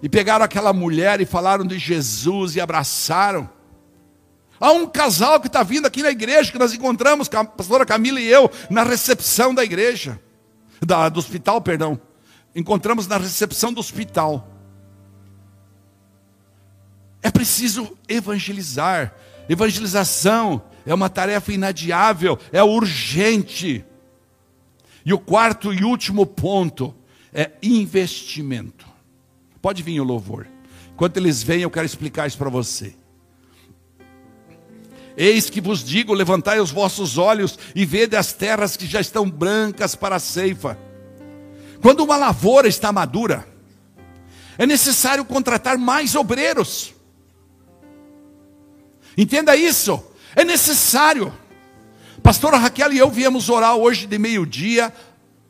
e pegaram aquela mulher e falaram de Jesus e abraçaram. Há um casal que está vindo aqui na igreja, que nós encontramos, a pastora Camila e eu, na recepção da igreja, da, do hospital, perdão encontramos na recepção do hospital. É preciso evangelizar. Evangelização é uma tarefa inadiável, é urgente. E o quarto e último ponto é investimento. Pode vir o louvor. Enquanto eles vêm, eu quero explicar isso para você. Eis que vos digo: levantai os vossos olhos e vede as terras que já estão brancas para a ceifa. Quando uma lavoura está madura, é necessário contratar mais obreiros. Entenda isso, é necessário. Pastora Raquel e eu viemos orar hoje de meio-dia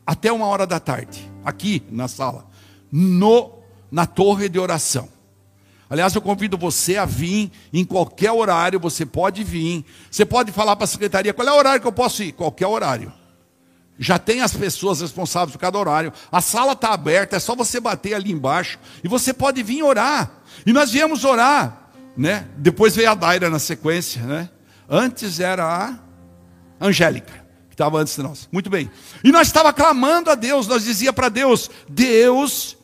até uma hora da tarde, aqui na sala, no, na torre de oração. Aliás, eu convido você a vir em qualquer horário, você pode vir. Você pode falar para a secretaria qual é o horário que eu posso ir? Qualquer horário. Já tem as pessoas responsáveis por cada horário. A sala está aberta, é só você bater ali embaixo. E você pode vir orar. E nós viemos orar. Né? Depois veio a Daira na sequência. Né? Antes era a Angélica, que estava antes de nós. Muito bem. E nós estava clamando a Deus. Nós dizia para Deus: Deus,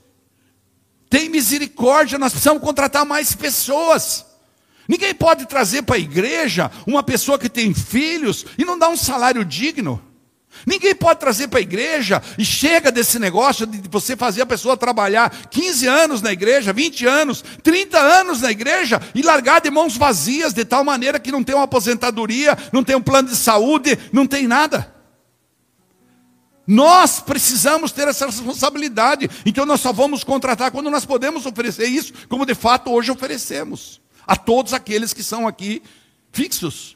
tem misericórdia, nós precisamos contratar mais pessoas. Ninguém pode trazer para a igreja uma pessoa que tem filhos e não dá um salário digno. Ninguém pode trazer para a igreja e chega desse negócio de você fazer a pessoa trabalhar 15 anos na igreja, 20 anos, 30 anos na igreja e largar de mãos vazias de tal maneira que não tem uma aposentadoria, não tem um plano de saúde, não tem nada. Nós precisamos ter essa responsabilidade, então nós só vamos contratar quando nós podemos oferecer isso, como de fato hoje oferecemos a todos aqueles que são aqui fixos,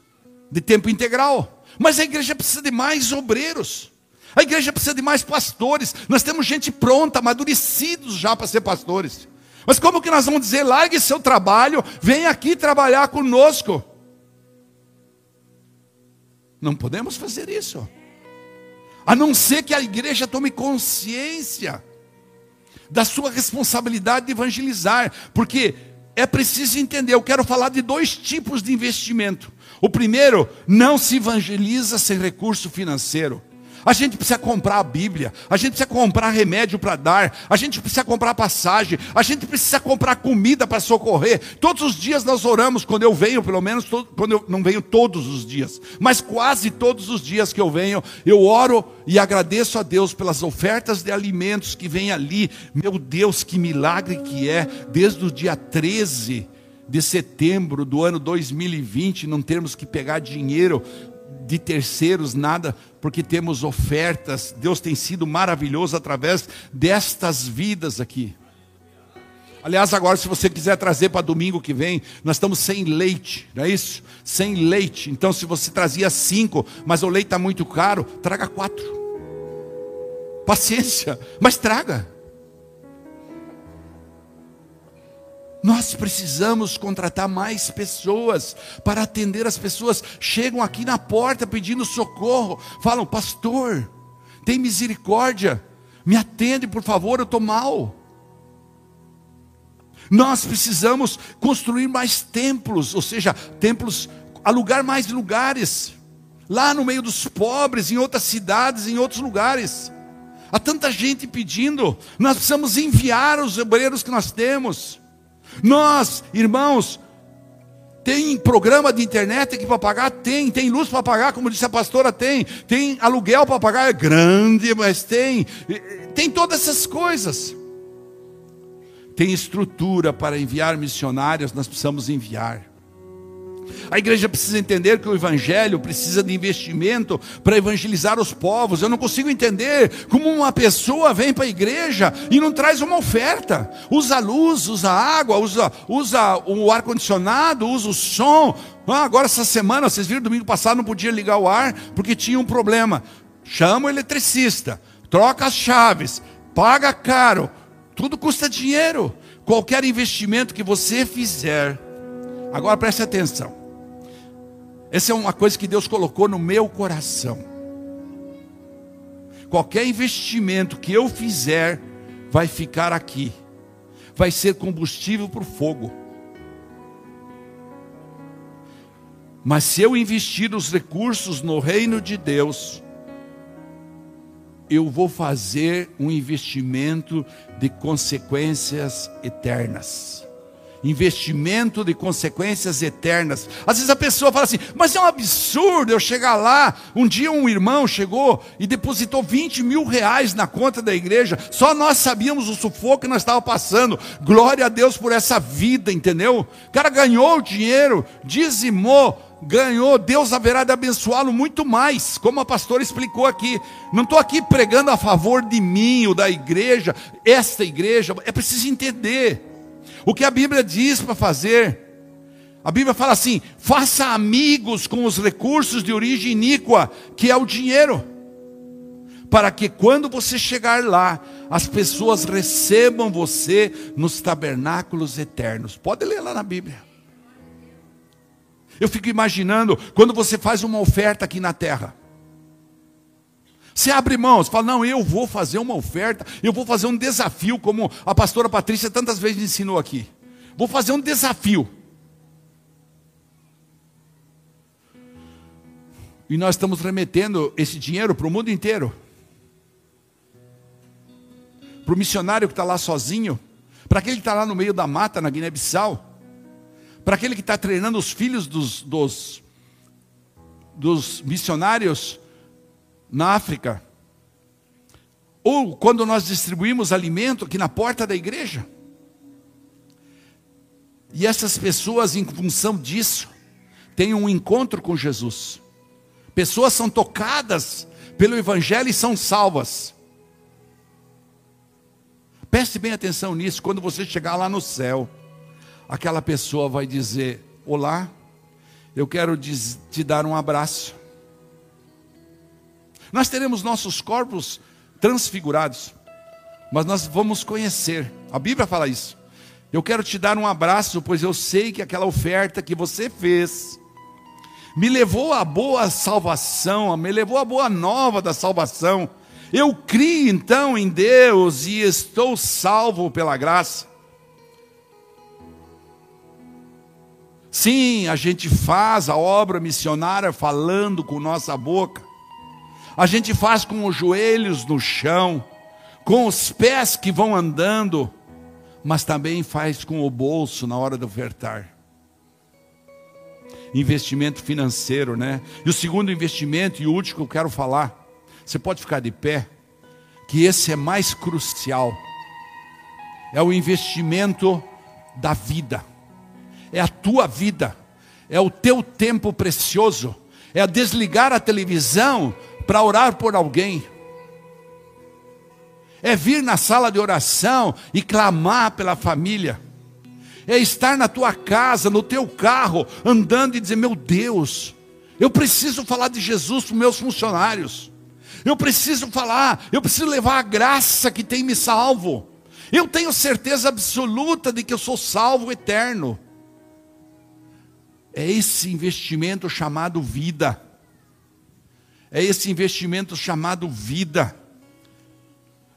de tempo integral. Mas a igreja precisa de mais obreiros. A igreja precisa de mais pastores. Nós temos gente pronta, amadurecidos já para ser pastores. Mas como que nós vamos dizer, largue seu trabalho, vem aqui trabalhar conosco? Não podemos fazer isso. A não ser que a igreja tome consciência da sua responsabilidade de evangelizar, porque é preciso entender, eu quero falar de dois tipos de investimento. O primeiro, não se evangeliza sem recurso financeiro. A gente precisa comprar a Bíblia, a gente precisa comprar remédio para dar, a gente precisa comprar passagem, a gente precisa comprar comida para socorrer. Todos os dias nós oramos, quando eu venho, pelo menos, quando eu não venho todos os dias, mas quase todos os dias que eu venho, eu oro e agradeço a Deus pelas ofertas de alimentos que vem ali. Meu Deus, que milagre que é, desde o dia 13 de setembro do ano 2020, não termos que pegar dinheiro de terceiros, nada, porque temos ofertas. Deus tem sido maravilhoso através destas vidas aqui. Aliás, agora, se você quiser trazer para domingo que vem, nós estamos sem leite, não é isso? Sem leite. Então, se você trazia cinco, mas o leite está muito caro, traga quatro. Paciência, mas traga. Nós precisamos contratar mais pessoas para atender as pessoas. Chegam aqui na porta pedindo socorro, falam: Pastor, tem misericórdia, me atende por favor, eu estou mal. Nós precisamos construir mais templos, ou seja, templos, alugar mais lugares, lá no meio dos pobres, em outras cidades, em outros lugares. Há tanta gente pedindo, nós precisamos enviar os obreiros que nós temos. Nós, irmãos, tem programa de internet aqui para pagar? Tem. Tem luz para pagar, como disse a pastora? Tem. Tem aluguel para pagar? É grande, mas tem. Tem todas essas coisas. Tem estrutura para enviar missionários, nós precisamos enviar. A igreja precisa entender que o evangelho precisa de investimento para evangelizar os povos. Eu não consigo entender como uma pessoa vem para a igreja e não traz uma oferta. Usa luz, usa água, usa, usa o ar condicionado, usa o som. Ah, agora essa semana, vocês viram domingo passado não podia ligar o ar porque tinha um problema. Chama o eletricista, troca as chaves, paga caro. Tudo custa dinheiro. Qualquer investimento que você fizer, agora preste atenção. Essa é uma coisa que Deus colocou no meu coração. Qualquer investimento que eu fizer vai ficar aqui, vai ser combustível para o fogo. Mas se eu investir os recursos no reino de Deus, eu vou fazer um investimento de consequências eternas investimento de consequências eternas. Às vezes a pessoa fala assim, mas é um absurdo eu chegar lá. Um dia um irmão chegou e depositou 20 mil reais na conta da igreja, só nós sabíamos o sufoco que nós estávamos passando. Glória a Deus por essa vida, entendeu? O cara ganhou o dinheiro, dizimou, ganhou, Deus haverá de abençoá-lo muito mais, como a pastora explicou aqui. Não estou aqui pregando a favor de mim ou da igreja, esta igreja, é preciso entender o que a Bíblia diz para fazer. A Bíblia fala assim: faça amigos com os recursos de origem iníqua, que é o dinheiro, para que quando você chegar lá, as pessoas recebam você nos tabernáculos eternos. Pode ler lá na Bíblia. Eu fico imaginando quando você faz uma oferta aqui na terra. Você abre mão, você fala, não, eu vou fazer uma oferta, eu vou fazer um desafio, como a pastora Patrícia tantas vezes ensinou aqui. Vou fazer um desafio. E nós estamos remetendo esse dinheiro para o mundo inteiro. Para o missionário que está lá sozinho, para aquele que está lá no meio da mata, na Guiné-Bissau, para aquele que está treinando os filhos dos, dos, dos missionários na África. Ou quando nós distribuímos alimento aqui na porta da igreja. E essas pessoas, em função disso, têm um encontro com Jesus. Pessoas são tocadas pelo Evangelho e são salvas. Preste bem atenção nisso. Quando você chegar lá no céu, aquela pessoa vai dizer: Olá, eu quero te dar um abraço. Nós teremos nossos corpos transfigurados, mas nós vamos conhecer. A Bíblia fala isso. Eu quero te dar um abraço, pois eu sei que aquela oferta que você fez me levou à boa salvação, me levou à boa nova da salvação. Eu criei então em Deus e estou salvo pela graça. Sim, a gente faz a obra missionária falando com nossa boca, a gente faz com os joelhos no chão, com os pés que vão andando, mas também faz com o bolso na hora de ofertar. Investimento financeiro, né? E o segundo investimento e o último que eu quero falar, você pode ficar de pé, que esse é mais crucial. É o investimento da vida. É a tua vida. É o teu tempo precioso. É desligar a televisão para orar por alguém. É vir na sala de oração e clamar pela família. É estar na tua casa, no teu carro, andando e dizer: Meu Deus, eu preciso falar de Jesus para os meus funcionários. Eu preciso falar, eu preciso levar a graça que tem me salvo. Eu tenho certeza absoluta de que eu sou salvo eterno. É esse investimento chamado vida. É esse investimento chamado vida.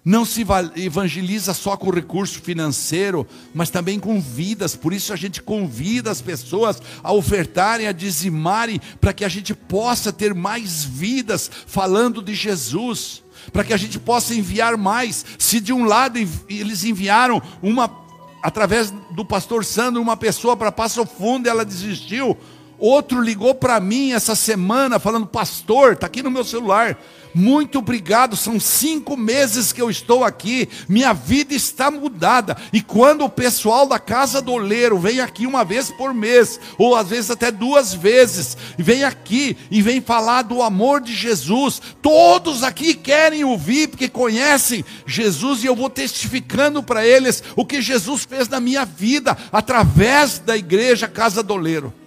Não se evangeliza só com recurso financeiro, mas também com vidas. Por isso a gente convida as pessoas a ofertarem, a dizimarem, para que a gente possa ter mais vidas falando de Jesus, para que a gente possa enviar mais. Se de um lado eles enviaram uma através do pastor Sandro uma pessoa para Passo Fundo, ela desistiu. Outro ligou para mim essa semana falando, pastor, está aqui no meu celular. Muito obrigado, são cinco meses que eu estou aqui, minha vida está mudada. E quando o pessoal da casa do oleiro vem aqui uma vez por mês, ou às vezes até duas vezes, vem aqui e vem falar do amor de Jesus, todos aqui querem ouvir, porque conhecem Jesus, e eu vou testificando para eles o que Jesus fez na minha vida, através da igreja Casa do Oleiro.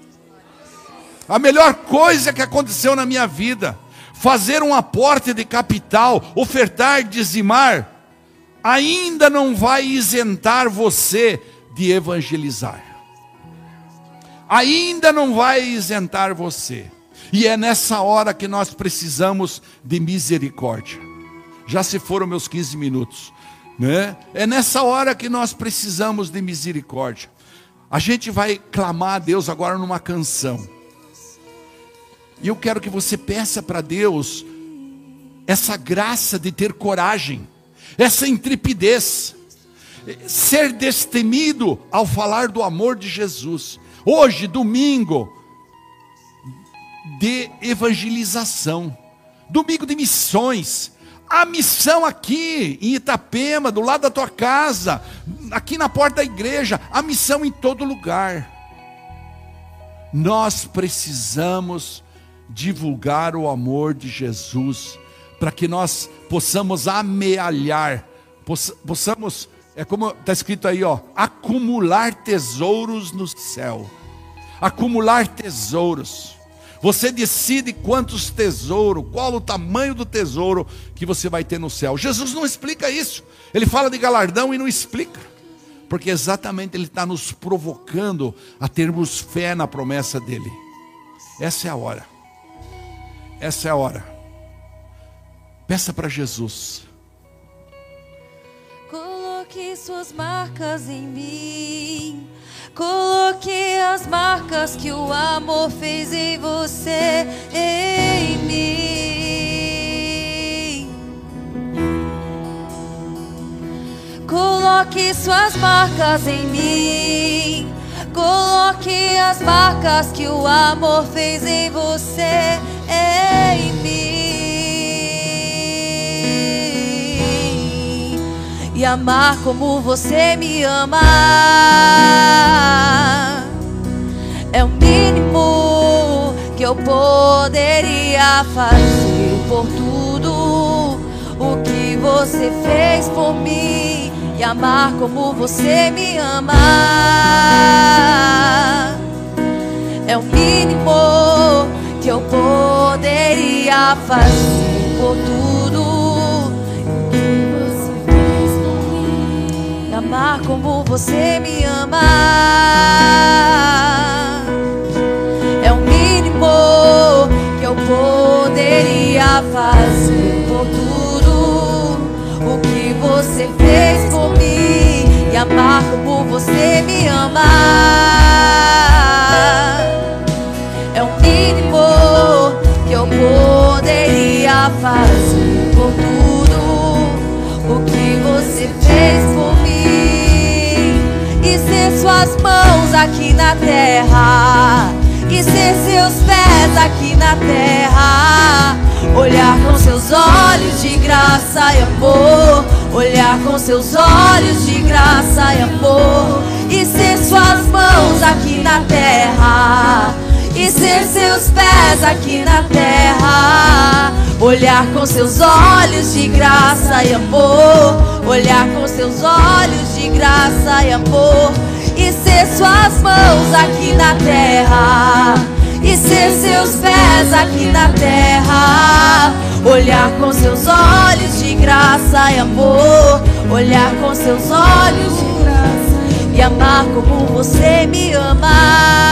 A melhor coisa que aconteceu na minha vida fazer um aporte de capital, ofertar, dizimar, ainda não vai isentar você de evangelizar. Ainda não vai isentar você. E é nessa hora que nós precisamos de misericórdia. Já se foram meus 15 minutos, né? É nessa hora que nós precisamos de misericórdia. A gente vai clamar a Deus agora numa canção. E eu quero que você peça para Deus essa graça de ter coragem, essa intrepidez, ser destemido ao falar do amor de Jesus. Hoje, domingo, de evangelização, domingo de missões. A missão aqui em Itapema, do lado da tua casa, aqui na porta da igreja, a missão em todo lugar. Nós precisamos divulgar o amor de Jesus, para que nós possamos amealhar, possamos, é como está escrito aí, ó, acumular tesouros no céu. Acumular tesouros. Você decide quantos tesouros, qual o tamanho do tesouro que você vai ter no céu. Jesus não explica isso. Ele fala de galardão e não explica. Porque exatamente ele está nos provocando a termos fé na promessa dele. Essa é a hora. Essa é a hora. Peça para Jesus. Coloque suas marcas em mim. Coloque as marcas que o amor fez em você, em mim. Coloque suas marcas em mim. Coloque as marcas que o amor fez em você e amar como você me ama. É o mínimo que eu poderia fazer por tudo o que você fez por mim e amar como você me ama. É o mínimo que eu poderia fazer por tudo amar como você me ama. É o mínimo que eu poderia fazer por tudo o que você fez por mim. E amar como você me ama. poderia fazer por tudo o que você fez suas mãos aqui na terra e ser seus pés aqui na terra olhar com seus olhos de graça e amor olhar com seus olhos de graça e amor e ser suas mãos aqui na terra e ser seus pés aqui na terra. Olhar com seus olhos de graça e amor. Olhar com seus olhos de graça e amor. E ser suas mãos aqui na terra. E ser seus pés aqui na terra. Olhar com seus olhos de graça e amor. Olhar com seus olhos de graça e amar como você me ama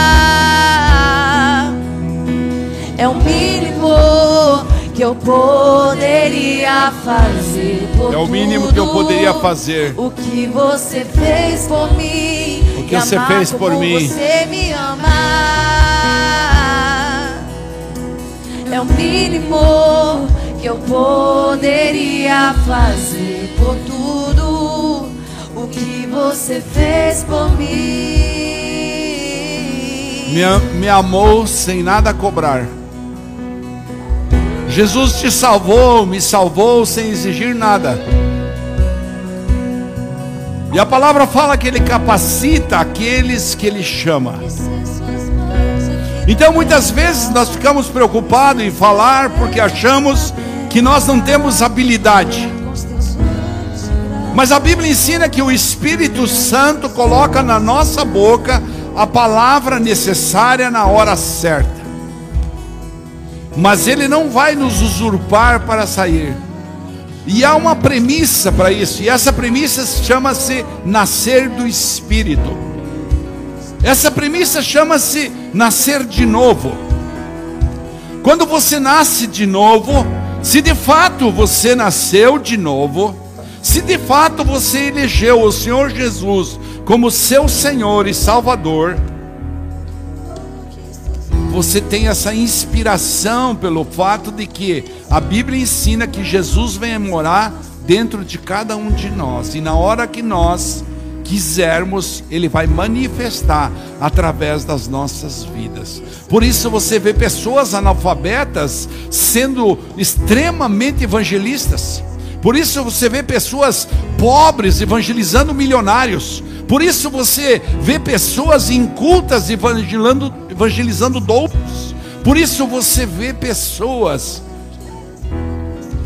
é o mínimo que eu poderia fazer por É o mínimo que eu poderia fazer. O que você fez por mim. O que você fez por mim. Você me ama. É o mínimo que eu poderia fazer por tudo o que você fez por mim. me, me amou sem nada cobrar. Jesus te salvou, me salvou sem exigir nada. E a palavra fala que ele capacita aqueles que ele chama. Então muitas vezes nós ficamos preocupados em falar porque achamos que nós não temos habilidade. Mas a Bíblia ensina que o Espírito Santo coloca na nossa boca a palavra necessária na hora certa. Mas ele não vai nos usurpar para sair. E há uma premissa para isso, e essa premissa chama-se nascer do Espírito. Essa premissa chama-se nascer de novo. Quando você nasce de novo, se de fato você nasceu de novo, se de fato você elegeu o Senhor Jesus como seu Senhor e Salvador, você tem essa inspiração pelo fato de que a Bíblia ensina que Jesus vem morar dentro de cada um de nós, e na hora que nós quisermos, Ele vai manifestar através das nossas vidas. Por isso você vê pessoas analfabetas sendo extremamente evangelistas. Por isso você vê pessoas pobres evangelizando milionários. Por isso você vê pessoas incultas evangelizando, evangelizando doutos. Por isso você vê pessoas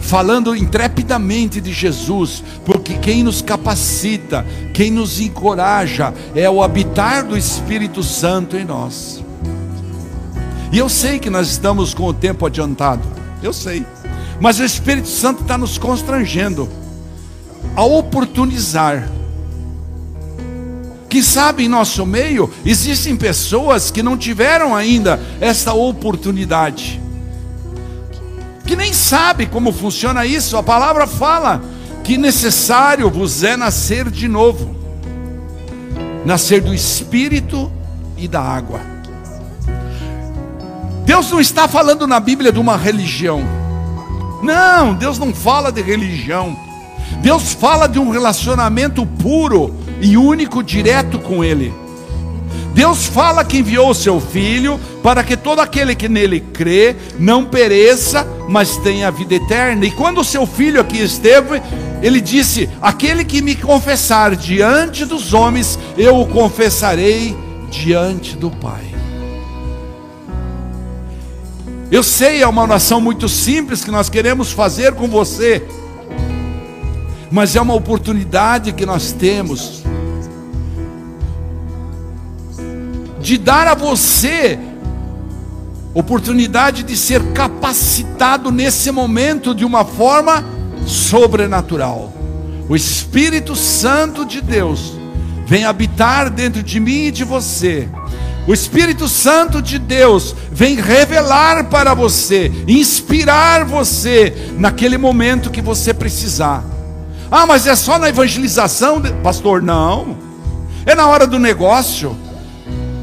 falando intrepidamente de Jesus, porque quem nos capacita, quem nos encoraja, é o habitar do Espírito Santo em nós. E eu sei que nós estamos com o tempo adiantado, eu sei, mas o Espírito Santo está nos constrangendo a oportunizar. Que sabe em nosso meio existem pessoas que não tiveram ainda essa oportunidade que nem sabe como funciona isso. A palavra fala que necessário vos é nascer de novo nascer do espírito e da água. Deus não está falando na Bíblia de uma religião. Não, Deus não fala de religião. Deus fala de um relacionamento puro e único direto com Ele. Deus fala que enviou o seu Filho para que todo aquele que nele crê não pereça, mas tenha vida eterna. E quando o seu Filho aqui esteve, ele disse: Aquele que me confessar diante dos homens, eu o confessarei diante do Pai. Eu sei, é uma oração muito simples que nós queremos fazer com você, mas é uma oportunidade que nós temos de dar a você oportunidade de ser capacitado nesse momento de uma forma sobrenatural. O Espírito Santo de Deus vem habitar dentro de mim e de você. O Espírito Santo de Deus vem revelar para você, inspirar você naquele momento que você precisar. Ah, mas é só na evangelização, pastor? Não. É na hora do negócio,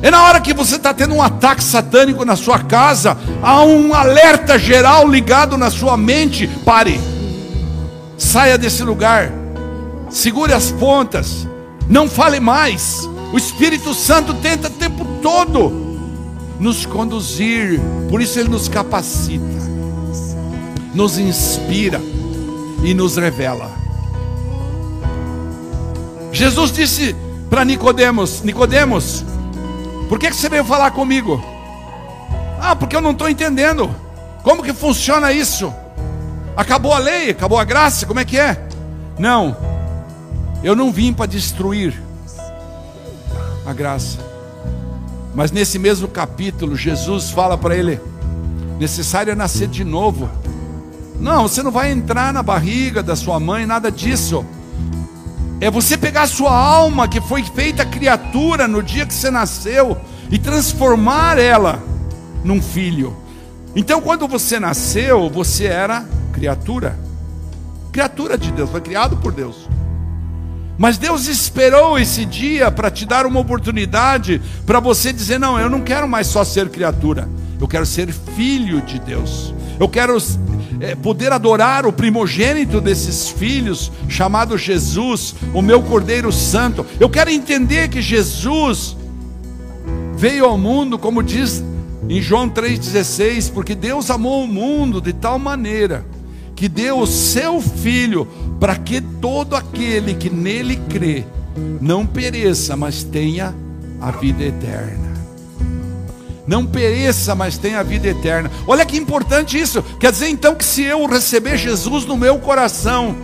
é na hora que você está tendo um ataque satânico na sua casa, há um alerta geral ligado na sua mente. Pare, saia desse lugar, segure as pontas, não fale mais. O Espírito Santo tenta o tempo todo nos conduzir, por isso ele nos capacita, nos inspira e nos revela. Jesus disse para Nicodemos: Nicodemos, por que, que você veio falar comigo? Ah, porque eu não estou entendendo. Como que funciona isso? Acabou a lei, acabou a graça, como é que é? Não, eu não vim para destruir a graça. Mas nesse mesmo capítulo, Jesus fala para ele: necessário é nascer de novo. Não, você não vai entrar na barriga da sua mãe, nada disso. É você pegar a sua alma que foi feita criatura no dia que você nasceu e transformar ela num filho. Então, quando você nasceu, você era criatura. Criatura de Deus, foi criado por Deus. Mas Deus esperou esse dia para te dar uma oportunidade para você dizer: não, eu não quero mais só ser criatura, eu quero ser filho de Deus. Eu quero é, poder adorar o primogênito desses filhos, chamado Jesus, o meu Cordeiro Santo. Eu quero entender que Jesus veio ao mundo, como diz em João 3,16, porque Deus amou o mundo de tal maneira que deu o seu Filho para que todo aquele que nele crê não pereça, mas tenha a vida eterna. Não pereça, mas tenha a vida eterna. Olha que importante isso. Quer dizer então que se eu receber Jesus no meu coração,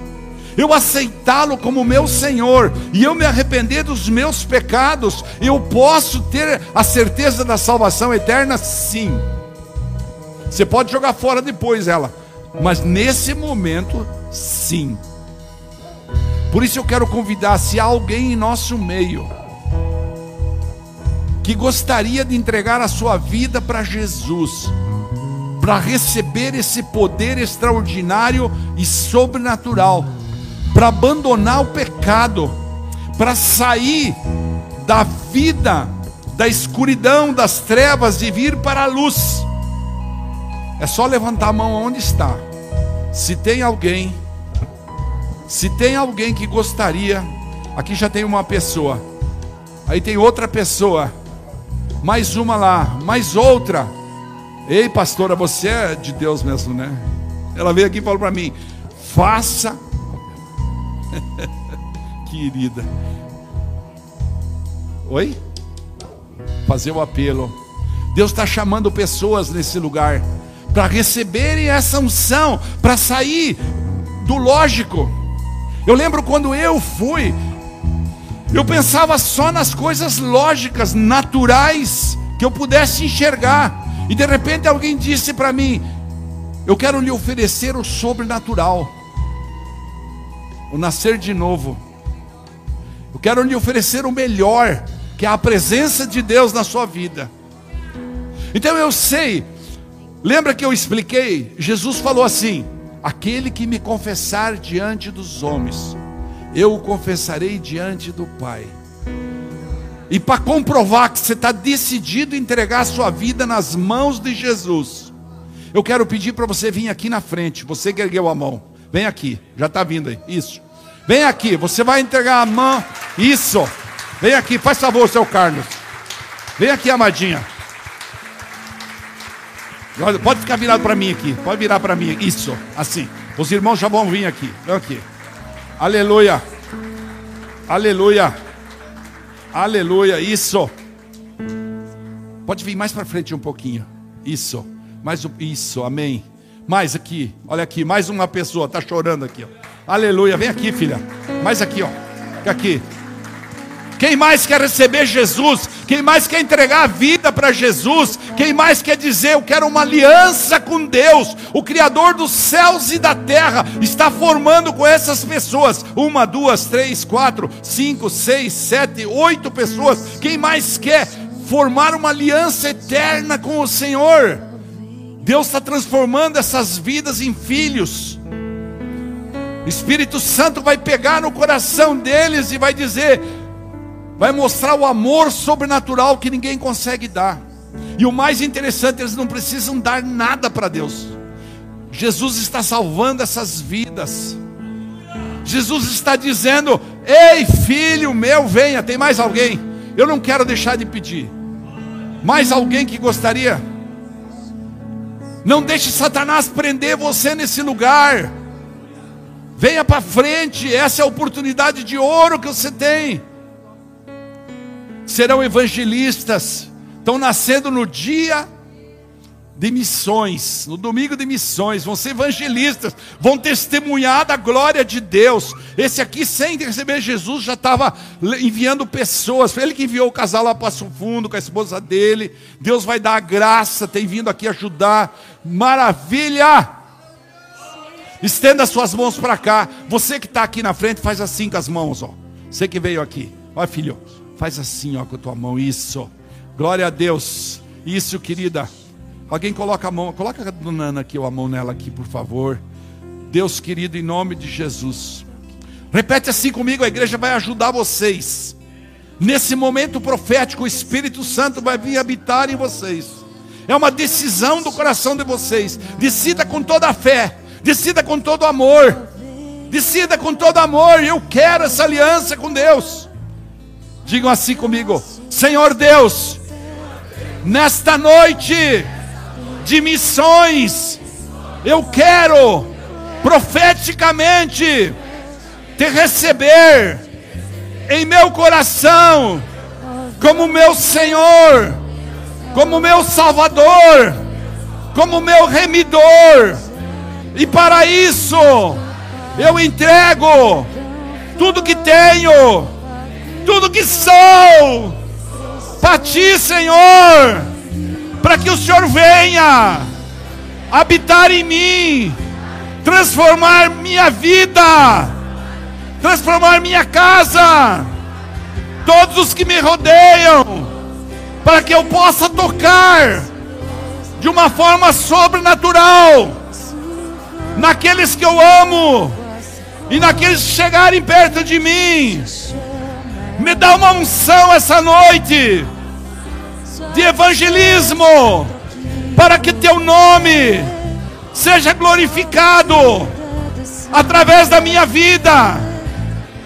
eu aceitá-lo como meu Senhor e eu me arrepender dos meus pecados, eu posso ter a certeza da salvação eterna? Sim. Você pode jogar fora depois ela, mas nesse momento, sim. Por isso eu quero convidar, se há alguém em nosso meio que gostaria de entregar a sua vida para Jesus, para receber esse poder extraordinário e sobrenatural, para abandonar o pecado, para sair da vida, da escuridão, das trevas e vir para a luz. É só levantar a mão onde está. Se tem alguém, se tem alguém que gostaria, aqui já tem uma pessoa, aí tem outra pessoa, mais uma lá, mais outra. Ei, pastora, você é de Deus mesmo, né? Ela veio aqui e falou para mim: faça Querida. Oi? Fazer o apelo. Deus está chamando pessoas nesse lugar para receberem essa unção, para sair do lógico. Eu lembro quando eu fui, eu pensava só nas coisas lógicas, naturais, que eu pudesse enxergar. E de repente alguém disse para mim: Eu quero lhe oferecer o sobrenatural o nascer de novo. Eu quero lhe oferecer o melhor, que é a presença de Deus na sua vida. Então eu sei, lembra que eu expliquei? Jesus falou assim: aquele que me confessar diante dos homens, eu o confessarei diante do Pai. E para comprovar que você está decidido entregar a sua vida nas mãos de Jesus, eu quero pedir para você vir aqui na frente, você que ergueu a mão. Vem aqui, já está vindo aí. Isso. Vem aqui, você vai entregar a mão. Isso. Vem aqui, faz favor, seu Carlos. Vem aqui, amadinha. Pode ficar virado para mim aqui. Pode virar para mim. Isso, assim. Os irmãos já vão vir aqui. Aqui. Aleluia. Aleluia. Aleluia. Isso. Pode vir mais para frente um pouquinho. Isso. Mais um. Isso. Amém. Mais aqui, olha aqui, mais uma pessoa está chorando aqui. Ó. Aleluia, vem aqui, filha. Mais aqui, ó. Aqui. Quem mais quer receber Jesus? Quem mais quer entregar a vida para Jesus? Quem mais quer dizer, eu quero uma aliança com Deus? O Criador dos céus e da terra está formando com essas pessoas. Uma, duas, três, quatro, cinco, seis, sete, oito pessoas. Quem mais quer formar uma aliança eterna com o Senhor? Deus está transformando essas vidas em filhos. Espírito Santo vai pegar no coração deles e vai dizer, vai mostrar o amor sobrenatural que ninguém consegue dar. E o mais interessante, eles não precisam dar nada para Deus. Jesus está salvando essas vidas. Jesus está dizendo: Ei, filho meu, venha. Tem mais alguém? Eu não quero deixar de pedir. Mais alguém que gostaria? Não deixe Satanás prender você nesse lugar. Venha para frente, essa é a oportunidade de ouro que você tem. Serão evangelistas, estão nascendo no dia de missões, no domingo de missões, vão ser evangelistas, vão testemunhar da glória de Deus. Esse aqui, sem receber Jesus, já estava enviando pessoas. Foi ele que enviou o casal lá para o Fundo com a esposa dele. Deus vai dar a graça, tem vindo aqui ajudar. Maravilha! Estenda suas mãos para cá. Você que está aqui na frente, faz assim com as mãos, ó. Você que veio aqui, olha filho, faz assim, ó, com a tua mão. Isso. Glória a Deus. Isso, querida. Alguém coloca a mão, coloca a dona aqui, a mão nela aqui, por favor. Deus querido, em nome de Jesus. Repete assim comigo, a igreja vai ajudar vocês. Nesse momento profético, o Espírito Santo vai vir habitar em vocês. É uma decisão do coração de vocês. Decida com toda a fé, decida com todo amor. Decida com todo amor, eu quero essa aliança com Deus. Digam assim comigo: Senhor Deus, nesta noite de missões, eu quero profeticamente te receber em meu coração como meu Senhor, como meu Salvador, como meu remidor. E para isso eu entrego tudo que tenho, tudo que sou, para ti, Senhor, para que o Senhor venha habitar em mim, transformar minha vida, transformar minha casa, todos os que me rodeiam, para que eu possa tocar de uma forma sobrenatural naqueles que eu amo e naqueles que chegarem perto de mim. Me dá uma unção essa noite de evangelismo, para que teu nome seja glorificado através da minha vida.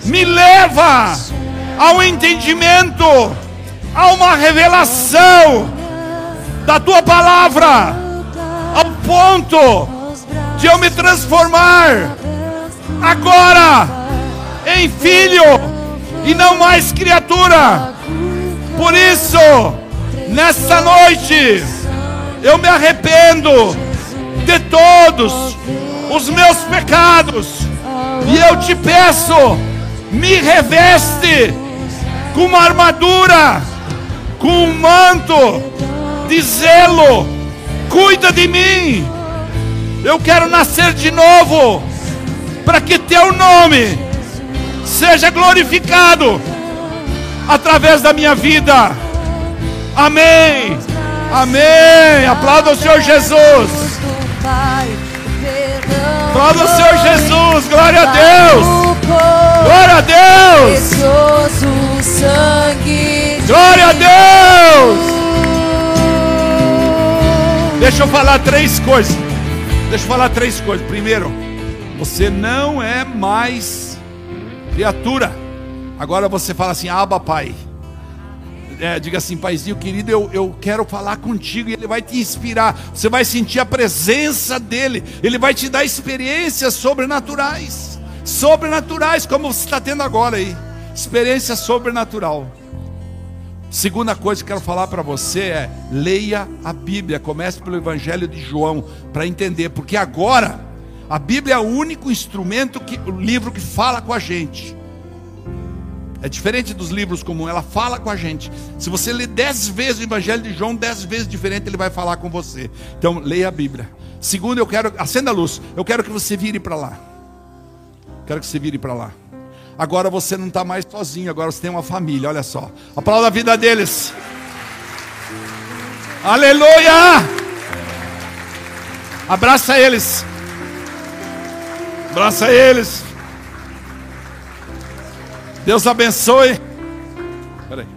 Me leva ao entendimento, a uma revelação da tua palavra, ao ponto de eu me transformar agora em filho e não mais criatura. Por isso, nessa noite, eu me arrependo de todos os meus pecados e eu te peço, me reveste com uma armadura, com um manto de zelo, cuida de mim. Eu quero nascer de novo, para que teu nome seja glorificado através da minha vida. Amém. Amém. Aplauda o Senhor Jesus. Aplauda o Senhor Jesus. Glória a Deus. Glória a Deus. Glória a Deus. Deixa eu falar três coisas. Deixa eu falar três coisas. Primeiro, você não é mais criatura. Agora você fala assim, aba pai. É, diga assim, paizinho querido, eu, eu quero falar contigo e ele vai te inspirar. Você vai sentir a presença dele, ele vai te dar experiências sobrenaturais, sobrenaturais, como você está tendo agora aí, experiência sobrenatural. Segunda coisa que quero falar para você é: leia a Bíblia, comece pelo Evangelho de João, para entender, porque agora a Bíblia é o único instrumento, que, o livro que fala com a gente. É diferente dos livros comuns, ela fala com a gente. Se você ler dez vezes o Evangelho de João, dez vezes diferente, ele vai falar com você. Então, leia a Bíblia. Segundo, eu quero, acenda a luz, eu quero que você vire para lá. Quero que você vire para lá. Agora você não está mais sozinho, agora você tem uma família, olha só. Aplauda a vida deles. Aleluia! Abraça eles. Abraça eles. Deus abençoe. Peraí.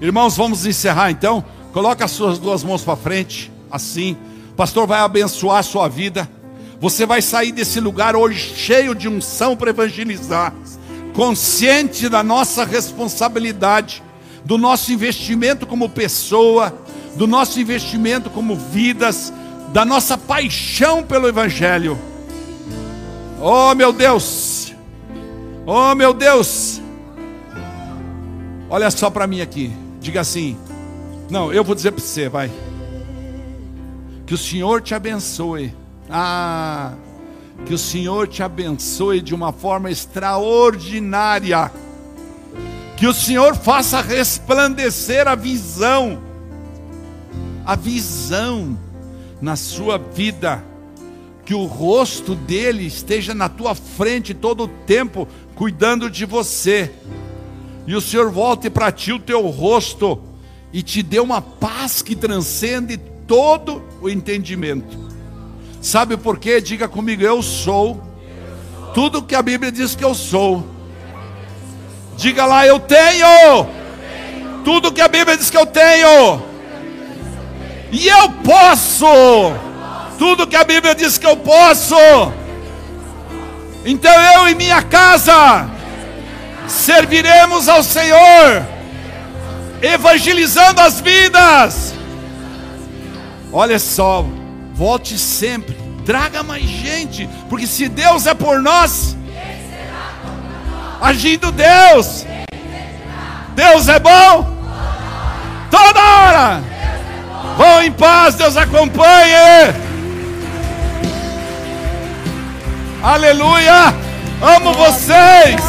Irmãos, vamos encerrar então. Coloca as suas duas mãos para frente, assim. O pastor vai abençoar a sua vida. Você vai sair desse lugar hoje cheio de unção para evangelizar, consciente da nossa responsabilidade, do nosso investimento como pessoa, do nosso investimento como vidas, da nossa paixão pelo evangelho. Oh meu Deus! Oh meu Deus! Olha só para mim aqui. Diga assim. Não, eu vou dizer para você, vai. Que o Senhor te abençoe. Ah, que o Senhor te abençoe de uma forma extraordinária. Que o Senhor faça resplandecer a visão, a visão na sua vida que o rosto dele esteja na tua frente todo o tempo, cuidando de você. E o Senhor volte para ti o teu rosto e te dê uma paz que transcende todo o entendimento. Sabe por quê? Diga comigo, eu sou tudo que a Bíblia diz que eu sou. Diga lá, eu tenho tudo que a Bíblia diz que eu tenho. E eu posso tudo que a Bíblia diz que eu posso. Então eu e minha casa serviremos ao Senhor evangelizando as vidas. Olha só, volte sempre, traga mais gente, porque se Deus é por nós, agindo Deus, Deus é bom toda hora. Vão em paz, Deus acompanhe. Aleluia! Amo vocês!